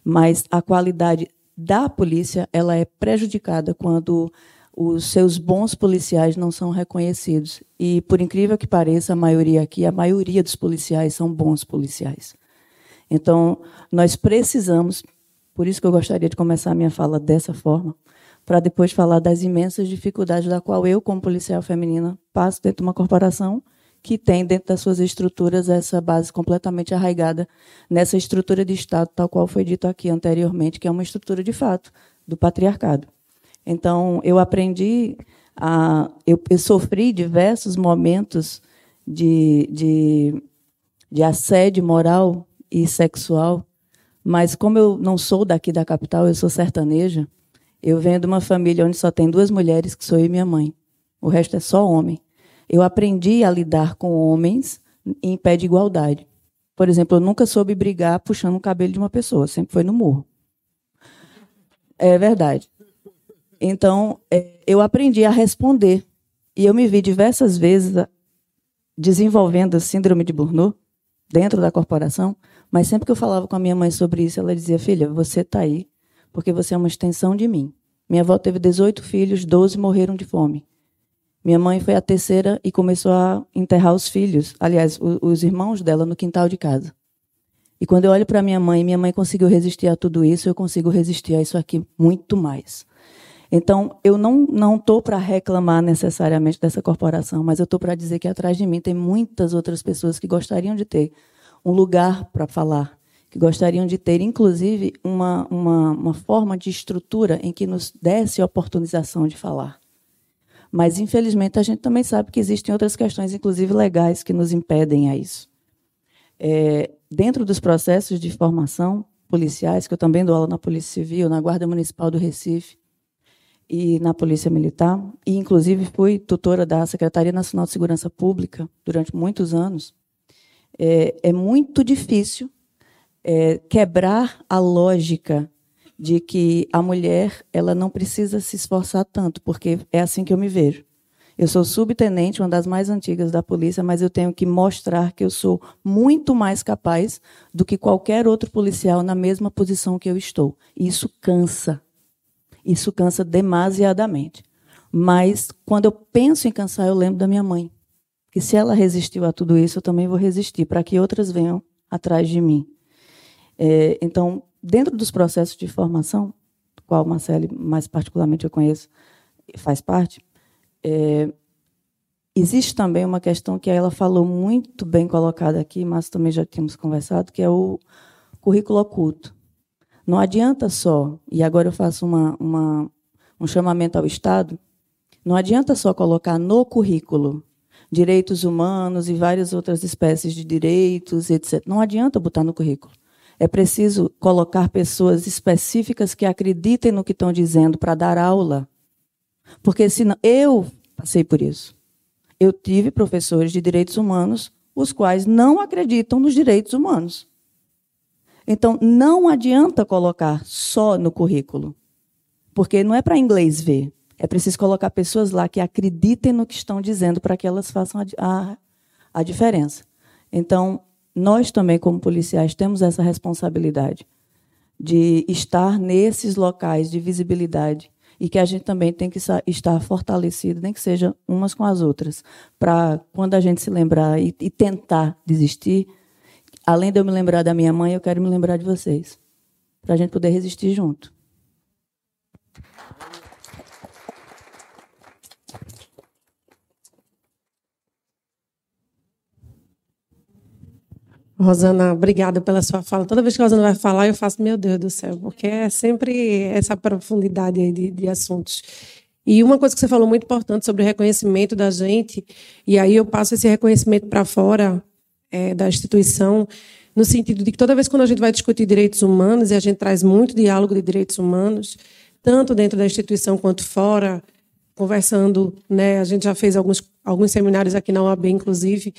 mas a qualidade da polícia ela é prejudicada quando os seus bons policiais não são reconhecidos. E, por incrível que pareça, a maioria aqui, a maioria dos policiais são bons policiais. Então, nós precisamos, por isso que eu gostaria de começar a minha fala dessa forma, para depois falar das imensas dificuldades da qual eu, como policial feminina, passo dentro de uma corporação que tem dentro das suas estruturas essa base completamente arraigada nessa estrutura de Estado, tal qual foi dito aqui anteriormente, que é uma estrutura de fato do patriarcado. Então, eu aprendi a. Eu, eu sofri diversos momentos de, de, de assédio moral e sexual, mas como eu não sou daqui da capital, eu sou sertaneja, eu venho de uma família onde só tem duas mulheres, que sou eu e minha mãe. O resto é só homem. Eu aprendi a lidar com homens em pé de igualdade. Por exemplo, eu nunca soube brigar puxando o cabelo de uma pessoa, sempre foi no murro. É verdade. Então, é, eu aprendi a responder. E eu me vi diversas vezes desenvolvendo a síndrome de Burnout dentro da corporação, mas sempre que eu falava com a minha mãe sobre isso, ela dizia: Filha, você está aí porque você é uma extensão de mim. Minha avó teve 18 filhos, 12 morreram de fome. Minha mãe foi a terceira e começou a enterrar os filhos, aliás, os irmãos dela no quintal de casa. E quando eu olho para minha mãe, minha mãe conseguiu resistir a tudo isso, eu consigo resistir a isso aqui muito mais. Então, eu não não tô para reclamar necessariamente dessa corporação, mas eu tô para dizer que atrás de mim tem muitas outras pessoas que gostariam de ter um lugar para falar, que gostariam de ter, inclusive, uma, uma, uma forma de estrutura em que nos desse a oportunização de falar. Mas, infelizmente, a gente também sabe que existem outras questões, inclusive legais, que nos impedem a isso. É, dentro dos processos de formação policiais, que eu também dou aula na Polícia Civil, na Guarda Municipal do Recife e na Polícia Militar, e inclusive fui tutora da Secretaria Nacional de Segurança Pública durante muitos anos, é, é muito difícil é, quebrar a lógica de que a mulher ela não precisa se esforçar tanto, porque é assim que eu me vejo. Eu sou subtenente, uma das mais antigas da polícia, mas eu tenho que mostrar que eu sou muito mais capaz do que qualquer outro policial na mesma posição que eu estou. E isso cansa. Isso cansa demasiadamente. Mas quando eu penso em cansar, eu lembro da minha mãe. Que se ela resistiu a tudo isso, eu também vou resistir, para que outras venham atrás de mim. É, então, dentro dos processos de formação, do qual o Marcelo, mais particularmente, eu conheço, faz parte, é, existe também uma questão que ela falou muito bem colocada aqui, mas também já tínhamos conversado, que é o currículo oculto. Não adianta só, e agora eu faço uma, uma, um chamamento ao Estado, não adianta só colocar no currículo direitos humanos e várias outras espécies de direitos, etc. Não adianta botar no currículo. É preciso colocar pessoas específicas que acreditem no que estão dizendo para dar aula. Porque senão eu passei por isso. Eu tive professores de direitos humanos os quais não acreditam nos direitos humanos. Então não adianta colocar só no currículo. Porque não é para inglês ver. É preciso colocar pessoas lá que acreditem no que estão dizendo para que elas façam a, a, a diferença. Então, nós também, como policiais, temos essa responsabilidade de estar nesses locais de visibilidade e que a gente também tem que estar fortalecido, nem que seja umas com as outras, para quando a gente se lembrar e, e, tentar desistir, além de eu me lembrar da minha mãe, eu quero me lembrar de vocês, para a gente poder resistir junto. Rosana, obrigada pela sua fala. Toda vez que a Rosana vai falar, eu faço, meu Deus do céu, porque é sempre essa profundidade aí de, de assuntos. E uma coisa que você falou muito importante sobre o reconhecimento da gente, e aí eu passo esse reconhecimento para fora é, da instituição, no sentido de que toda vez quando a gente vai discutir direitos humanos, e a gente traz muito diálogo de direitos humanos, tanto dentro da instituição quanto fora, conversando, né, a gente já fez alguns, alguns seminários aqui na OAB, inclusive,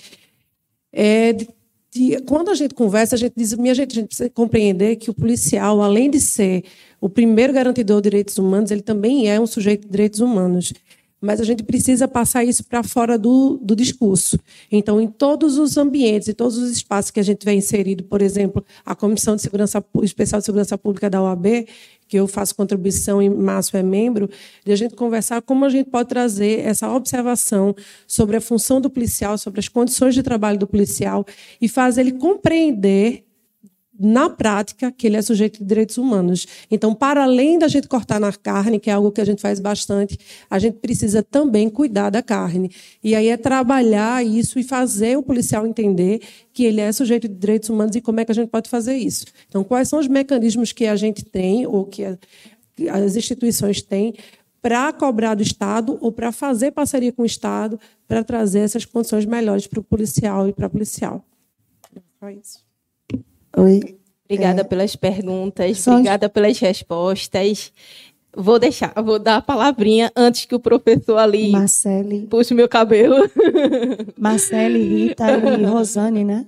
é de de, quando a gente conversa, a gente diz, minha gente, a gente precisa compreender que o policial, além de ser o primeiro garantidor de direitos humanos, ele também é um sujeito de direitos humanos. Mas a gente precisa passar isso para fora do, do discurso. Então, em todos os ambientes, em todos os espaços que a gente vem inserido, por exemplo, a Comissão de Segurança Especial de Segurança Pública da OAB, que eu faço contribuição e Márcio é membro, de a gente conversar como a gente pode trazer essa observação sobre a função do policial, sobre as condições de trabalho do policial e fazer ele compreender na prática, que ele é sujeito de direitos humanos. Então, para além da gente cortar na carne, que é algo que a gente faz bastante, a gente precisa também cuidar da carne. E aí é trabalhar isso e fazer o policial entender que ele é sujeito de direitos humanos e como é que a gente pode fazer isso. Então, quais são os mecanismos que a gente tem, ou que as instituições têm, para cobrar do Estado ou para fazer parceria com o Estado para trazer essas condições melhores para o policial e para a policial. Só isso. Oi. Obrigada é... pelas perguntas, Só... obrigada pelas respostas. Vou deixar, vou dar a palavrinha antes que o professor ali Marcele. puxe meu cabelo. Marcele, Rita e Rosane, né?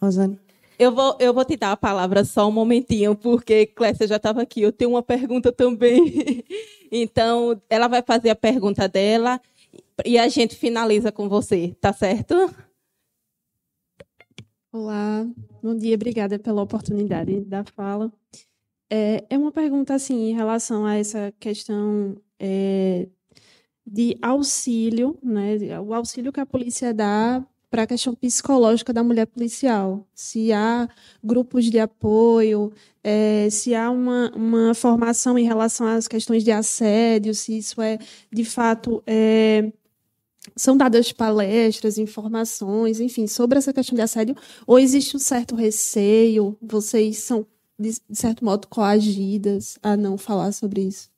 Rosane. Eu vou, eu vou te dar a palavra só um momentinho, porque Clécia já estava aqui. Eu tenho uma pergunta também. Então, ela vai fazer a pergunta dela e a gente finaliza com você, tá certo? Olá, bom dia, obrigada pela oportunidade da fala. É, é uma pergunta assim em relação a essa questão é, de auxílio, né? O auxílio que a polícia dá para a questão psicológica da mulher policial. Se há grupos de apoio, é, se há uma, uma formação em relação às questões de assédio, se isso é de fato é, são dadas palestras, informações, enfim, sobre essa questão de assédio, ou existe um certo receio, vocês são, de certo modo, coagidas a não falar sobre isso?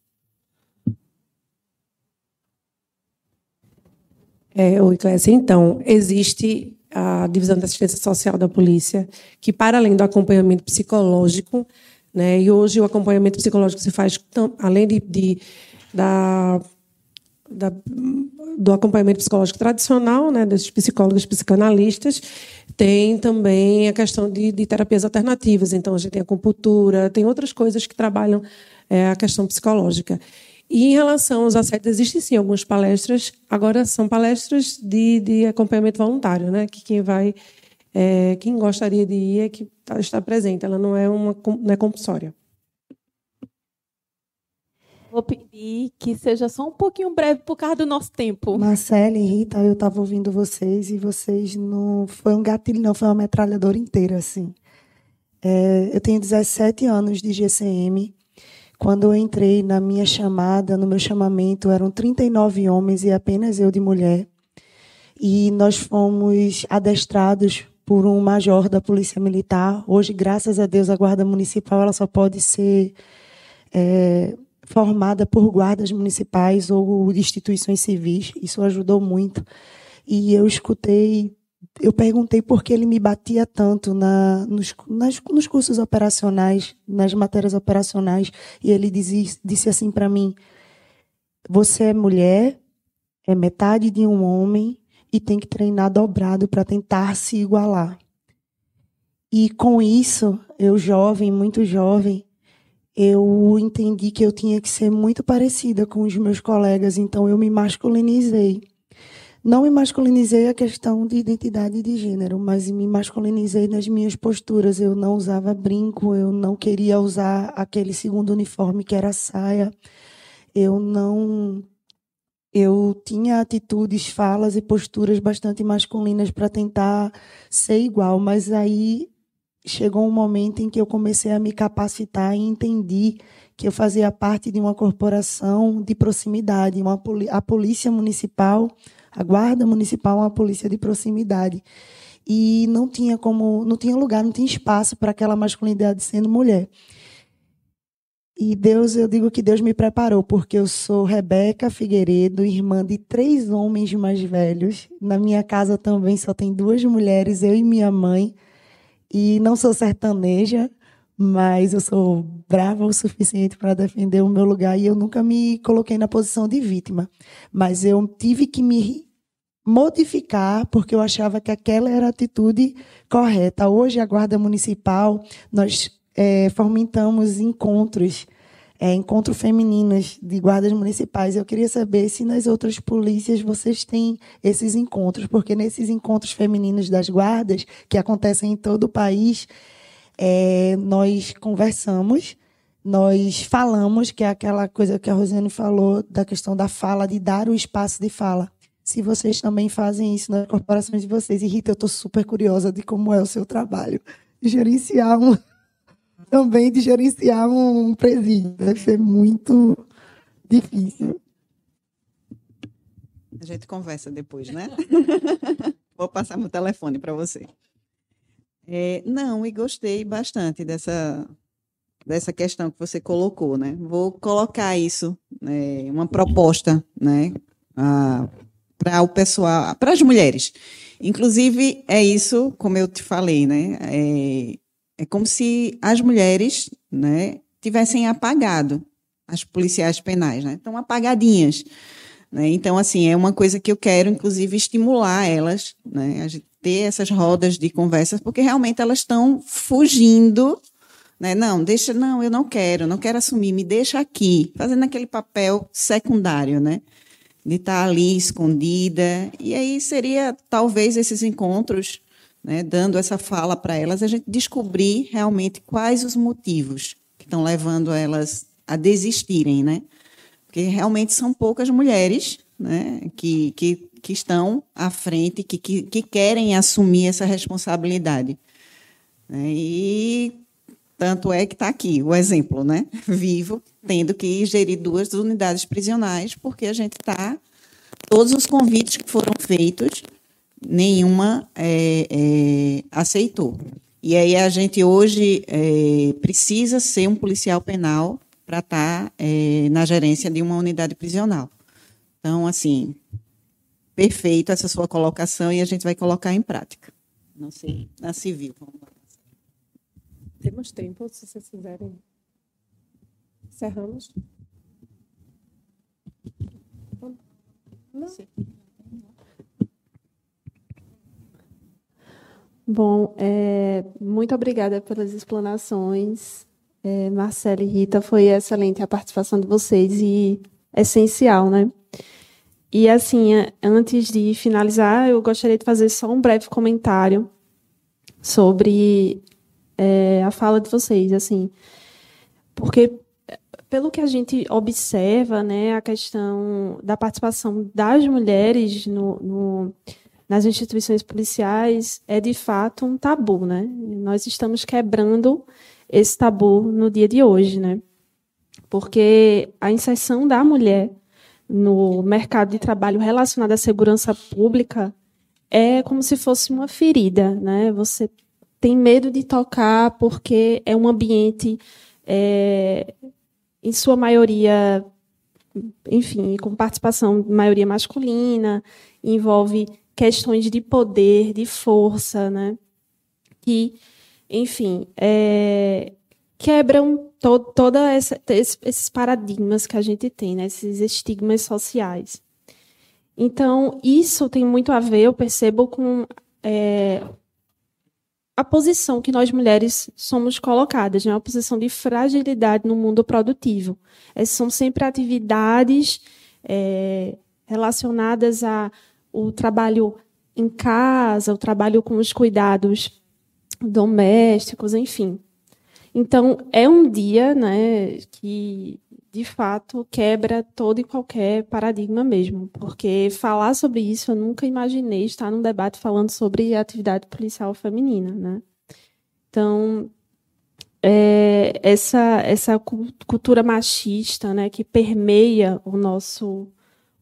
É, oi, Clécia. Então, existe a divisão de assistência social da polícia, que para além do acompanhamento psicológico, né, e hoje o acompanhamento psicológico se faz além de, de da da, do acompanhamento psicológico tradicional, né, desses psicólogos psicanalistas, tem também a questão de, de, terapias alternativas. Então, a gente tem a acupuntura, tem outras coisas que trabalham é, a questão psicológica. E em relação aos assédios, existem sim algumas palestras, agora são palestras de, de acompanhamento voluntário, né, que quem vai, é, quem gostaria de ir é que tá, está presente, ela não é, uma, não é compulsória. Vou pedir que seja só um pouquinho breve por causa do nosso tempo. Marcela e Rita, eu estava ouvindo vocês e vocês não. Foi um gatilho, não, foi uma metralhadora inteira, assim. É, eu tenho 17 anos de GCM. Quando eu entrei na minha chamada, no meu chamamento, eram 39 homens e apenas eu de mulher. E nós fomos adestrados por um major da Polícia Militar. Hoje, graças a Deus, a Guarda Municipal ela só pode ser. É, formada por guardas municipais ou instituições civis. Isso ajudou muito. E eu escutei, eu perguntei por que ele me batia tanto na, nos, nas, nos cursos operacionais, nas matérias operacionais. E ele dizia, disse assim para mim: Você é mulher, é metade de um homem e tem que treinar dobrado para tentar se igualar. E com isso, eu jovem, muito jovem, eu entendi que eu tinha que ser muito parecida com os meus colegas, então eu me masculinizei. Não me masculinizei a questão de identidade de gênero, mas me masculinizei nas minhas posturas. Eu não usava brinco, eu não queria usar aquele segundo uniforme que era saia. Eu não eu tinha atitudes, falas e posturas bastante masculinas para tentar ser igual, mas aí chegou um momento em que eu comecei a me capacitar e entendi que eu fazia parte de uma corporação de proximidade, uma, a polícia municipal, a guarda municipal, uma polícia de proximidade. E não tinha como, não tinha lugar, não tinha espaço para aquela masculinidade sendo mulher. E Deus, eu digo que Deus me preparou, porque eu sou Rebeca Figueiredo, irmã de três homens mais velhos. Na minha casa também só tem duas mulheres, eu e minha mãe. E não sou sertaneja, mas eu sou brava o suficiente para defender o meu lugar e eu nunca me coloquei na posição de vítima. Mas eu tive que me modificar porque eu achava que aquela era a atitude correta. Hoje, a Guarda Municipal, nós é, fomentamos encontros é, encontros femininos de guardas municipais. Eu queria saber se nas outras polícias vocês têm esses encontros, porque nesses encontros femininos das guardas, que acontecem em todo o país, é, nós conversamos, nós falamos, que é aquela coisa que a Rosiane falou, da questão da fala, de dar o espaço de fala. Se vocês também fazem isso nas corporações de vocês. E Rita, eu estou super curiosa de como é o seu trabalho gerenciar um, também de gerenciar um presídio. Deve ser muito difícil. A gente conversa depois, né? Vou passar meu telefone para você. É, não, e gostei bastante dessa, dessa questão que você colocou, né? Vou colocar isso, né, uma proposta, né, para o pessoal, para as mulheres. Inclusive, é isso, como eu te falei, né? É, é como se as mulheres, né, tivessem apagado as policiais penais, né? Estão apagadinhas. Né? Então, assim, é uma coisa que eu quero, inclusive, estimular elas, né? a gente ter essas rodas de conversas, porque realmente elas estão fugindo. Né? Não, deixa, não, eu não quero, não quero assumir, me deixa aqui, fazendo aquele papel secundário, né? De estar tá ali escondida. E aí seria, talvez, esses encontros, né, dando essa fala para elas, a gente descobrir realmente quais os motivos que estão levando elas a desistirem, né? Porque realmente são poucas mulheres né, que, que, que estão à frente, que, que, que querem assumir essa responsabilidade. Né? E tanto é que está aqui o exemplo, né? Vivo, tendo que gerir duas unidades prisionais, porque a gente está. Todos os convites que foram feitos, nenhuma é, é, aceitou. E aí a gente hoje é, precisa ser um policial penal para estar tá, é, na gerência de uma unidade prisional. Então, assim, perfeito essa sua colocação e a gente vai colocar em prática. Não sei, na civil. Temos tempo, se vocês quiserem. Encerramos. Sim. Bom, é, muito obrigada pelas explanações. É, Marcela e Rita, foi excelente a participação de vocês e essencial, né? E assim, antes de finalizar, eu gostaria de fazer só um breve comentário sobre é, a fala de vocês, assim, porque pelo que a gente observa, né, a questão da participação das mulheres no, no, nas instituições policiais é de fato um tabu, né? Nós estamos quebrando esse tabu no dia de hoje, né? Porque a inserção da mulher no mercado de trabalho relacionado à segurança pública é como se fosse uma ferida, né? Você tem medo de tocar porque é um ambiente, é, em sua maioria, enfim, com participação de maioria masculina, envolve questões de poder, de força, né? Que enfim, é, quebram to, toda esses paradigmas que a gente tem, né, esses estigmas sociais. Então, isso tem muito a ver, eu percebo, com é, a posição que nós mulheres somos colocadas, né? uma posição de fragilidade no mundo produtivo. Essas são sempre atividades é, relacionadas ao trabalho em casa, o trabalho com os cuidados domésticos, enfim. Então, é um dia né, que, de fato, quebra todo e qualquer paradigma mesmo, porque falar sobre isso eu nunca imaginei estar num debate falando sobre atividade policial feminina. Né? Então, é, essa, essa cultura machista né, que permeia o nosso,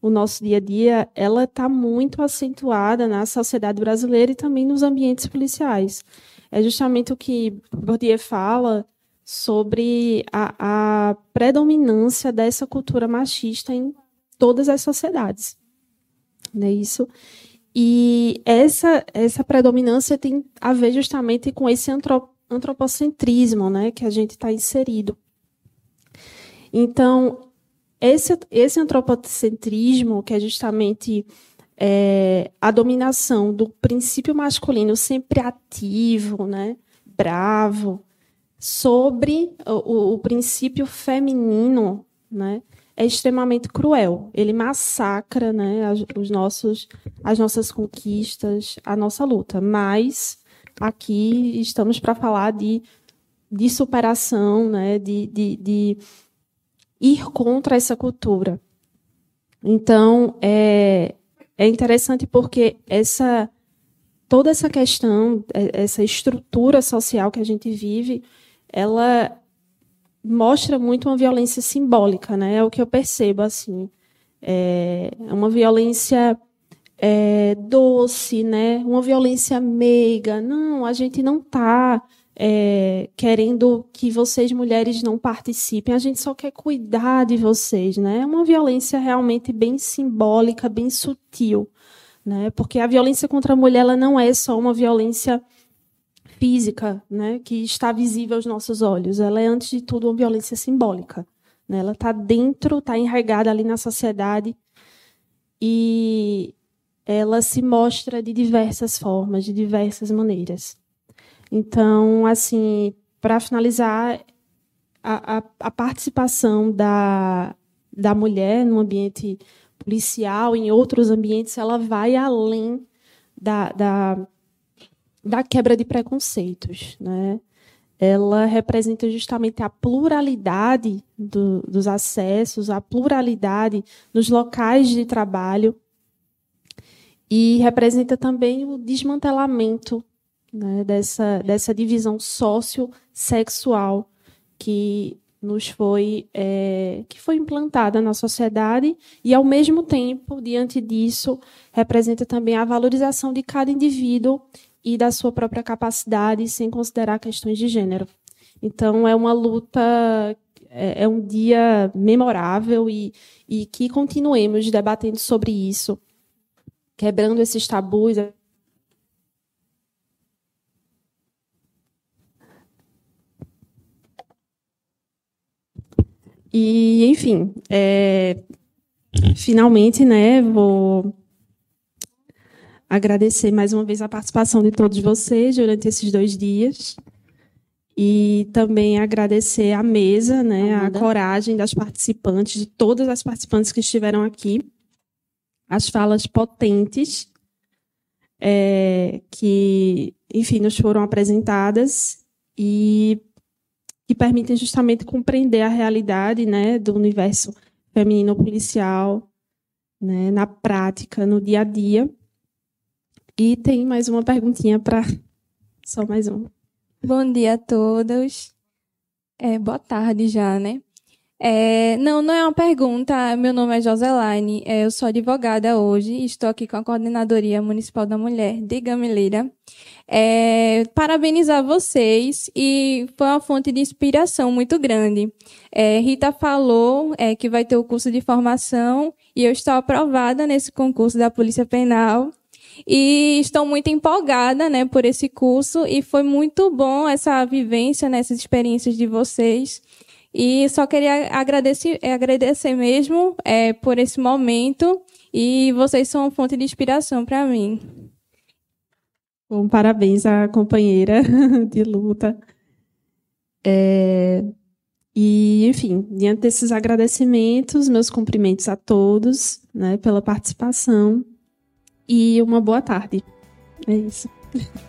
o nosso dia a dia, ela está muito acentuada na sociedade brasileira e também nos ambientes policiais é justamente o que Bourdieu fala sobre a, a predominância dessa cultura machista em todas as sociedades. Não é isso? E essa, essa predominância tem a ver justamente com esse antropocentrismo né, que a gente está inserido. Então, esse, esse antropocentrismo, que é justamente é, a dominação do princípio masculino sempre ativo, né, bravo, sobre o, o princípio feminino, né, é extremamente cruel. Ele massacra, né, as, os nossos, as nossas conquistas, a nossa luta. Mas aqui estamos para falar de, de superação, né, de, de, de ir contra essa cultura. Então, é, é interessante porque essa toda essa questão, é, essa estrutura social que a gente vive, ela mostra muito uma violência simbólica, né? É o que eu percebo assim. É uma violência é, doce, né? Uma violência meiga. Não, a gente não está é, querendo que vocês mulheres não participem. A gente só quer cuidar de vocês, né? É uma violência realmente bem simbólica, bem sutil, né? Porque a violência contra a mulher ela não é só uma violência física, né, que está visível aos nossos olhos. Ela é, antes de tudo, uma violência simbólica. Né? Ela está dentro, está enraizada ali na sociedade e ela se mostra de diversas formas, de diversas maneiras. Então, assim, para finalizar, a, a, a, participação da, da mulher no ambiente policial, em outros ambientes, ela vai além da, da da quebra de preconceitos, né? Ela representa justamente a pluralidade do, dos acessos, a pluralidade nos locais de trabalho e representa também o desmantelamento né, dessa, dessa divisão socio-sexual que nos foi é, que foi implantada na sociedade e ao mesmo tempo diante disso representa também a valorização de cada indivíduo e da sua própria capacidade, sem considerar questões de gênero. Então, é uma luta, é, é um dia memorável e, e que continuemos debatendo sobre isso, quebrando esses tabus. E, enfim, é, finalmente, né, vou agradecer mais uma vez a participação de todos vocês durante esses dois dias. E também agradecer a mesa, né, a coragem das participantes, de todas as participantes que estiveram aqui, as falas potentes é, que, enfim, nos foram apresentadas. E que permitem justamente compreender a realidade né, do universo feminino policial né, na prática, no dia a dia. E tem mais uma perguntinha para. Só mais uma. Bom dia a todos. É, boa tarde já, né? É, não, não é uma pergunta. Meu nome é Joselaine, é, eu sou advogada hoje, estou aqui com a Coordenadoria Municipal da Mulher de Gameleira. É, parabenizar vocês e foi uma fonte de inspiração muito grande. É, Rita falou é, que vai ter o curso de formação e eu estou aprovada nesse concurso da Polícia Penal e estou muito empolgada, né, por esse curso e foi muito bom essa vivência, né, essas experiências de vocês. E só queria agradecer, é, agradecer mesmo é, por esse momento e vocês são uma fonte de inspiração para mim. Bom, parabéns à companheira de luta. É, e, enfim, diante desses agradecimentos, meus cumprimentos a todos né, pela participação e uma boa tarde. É isso.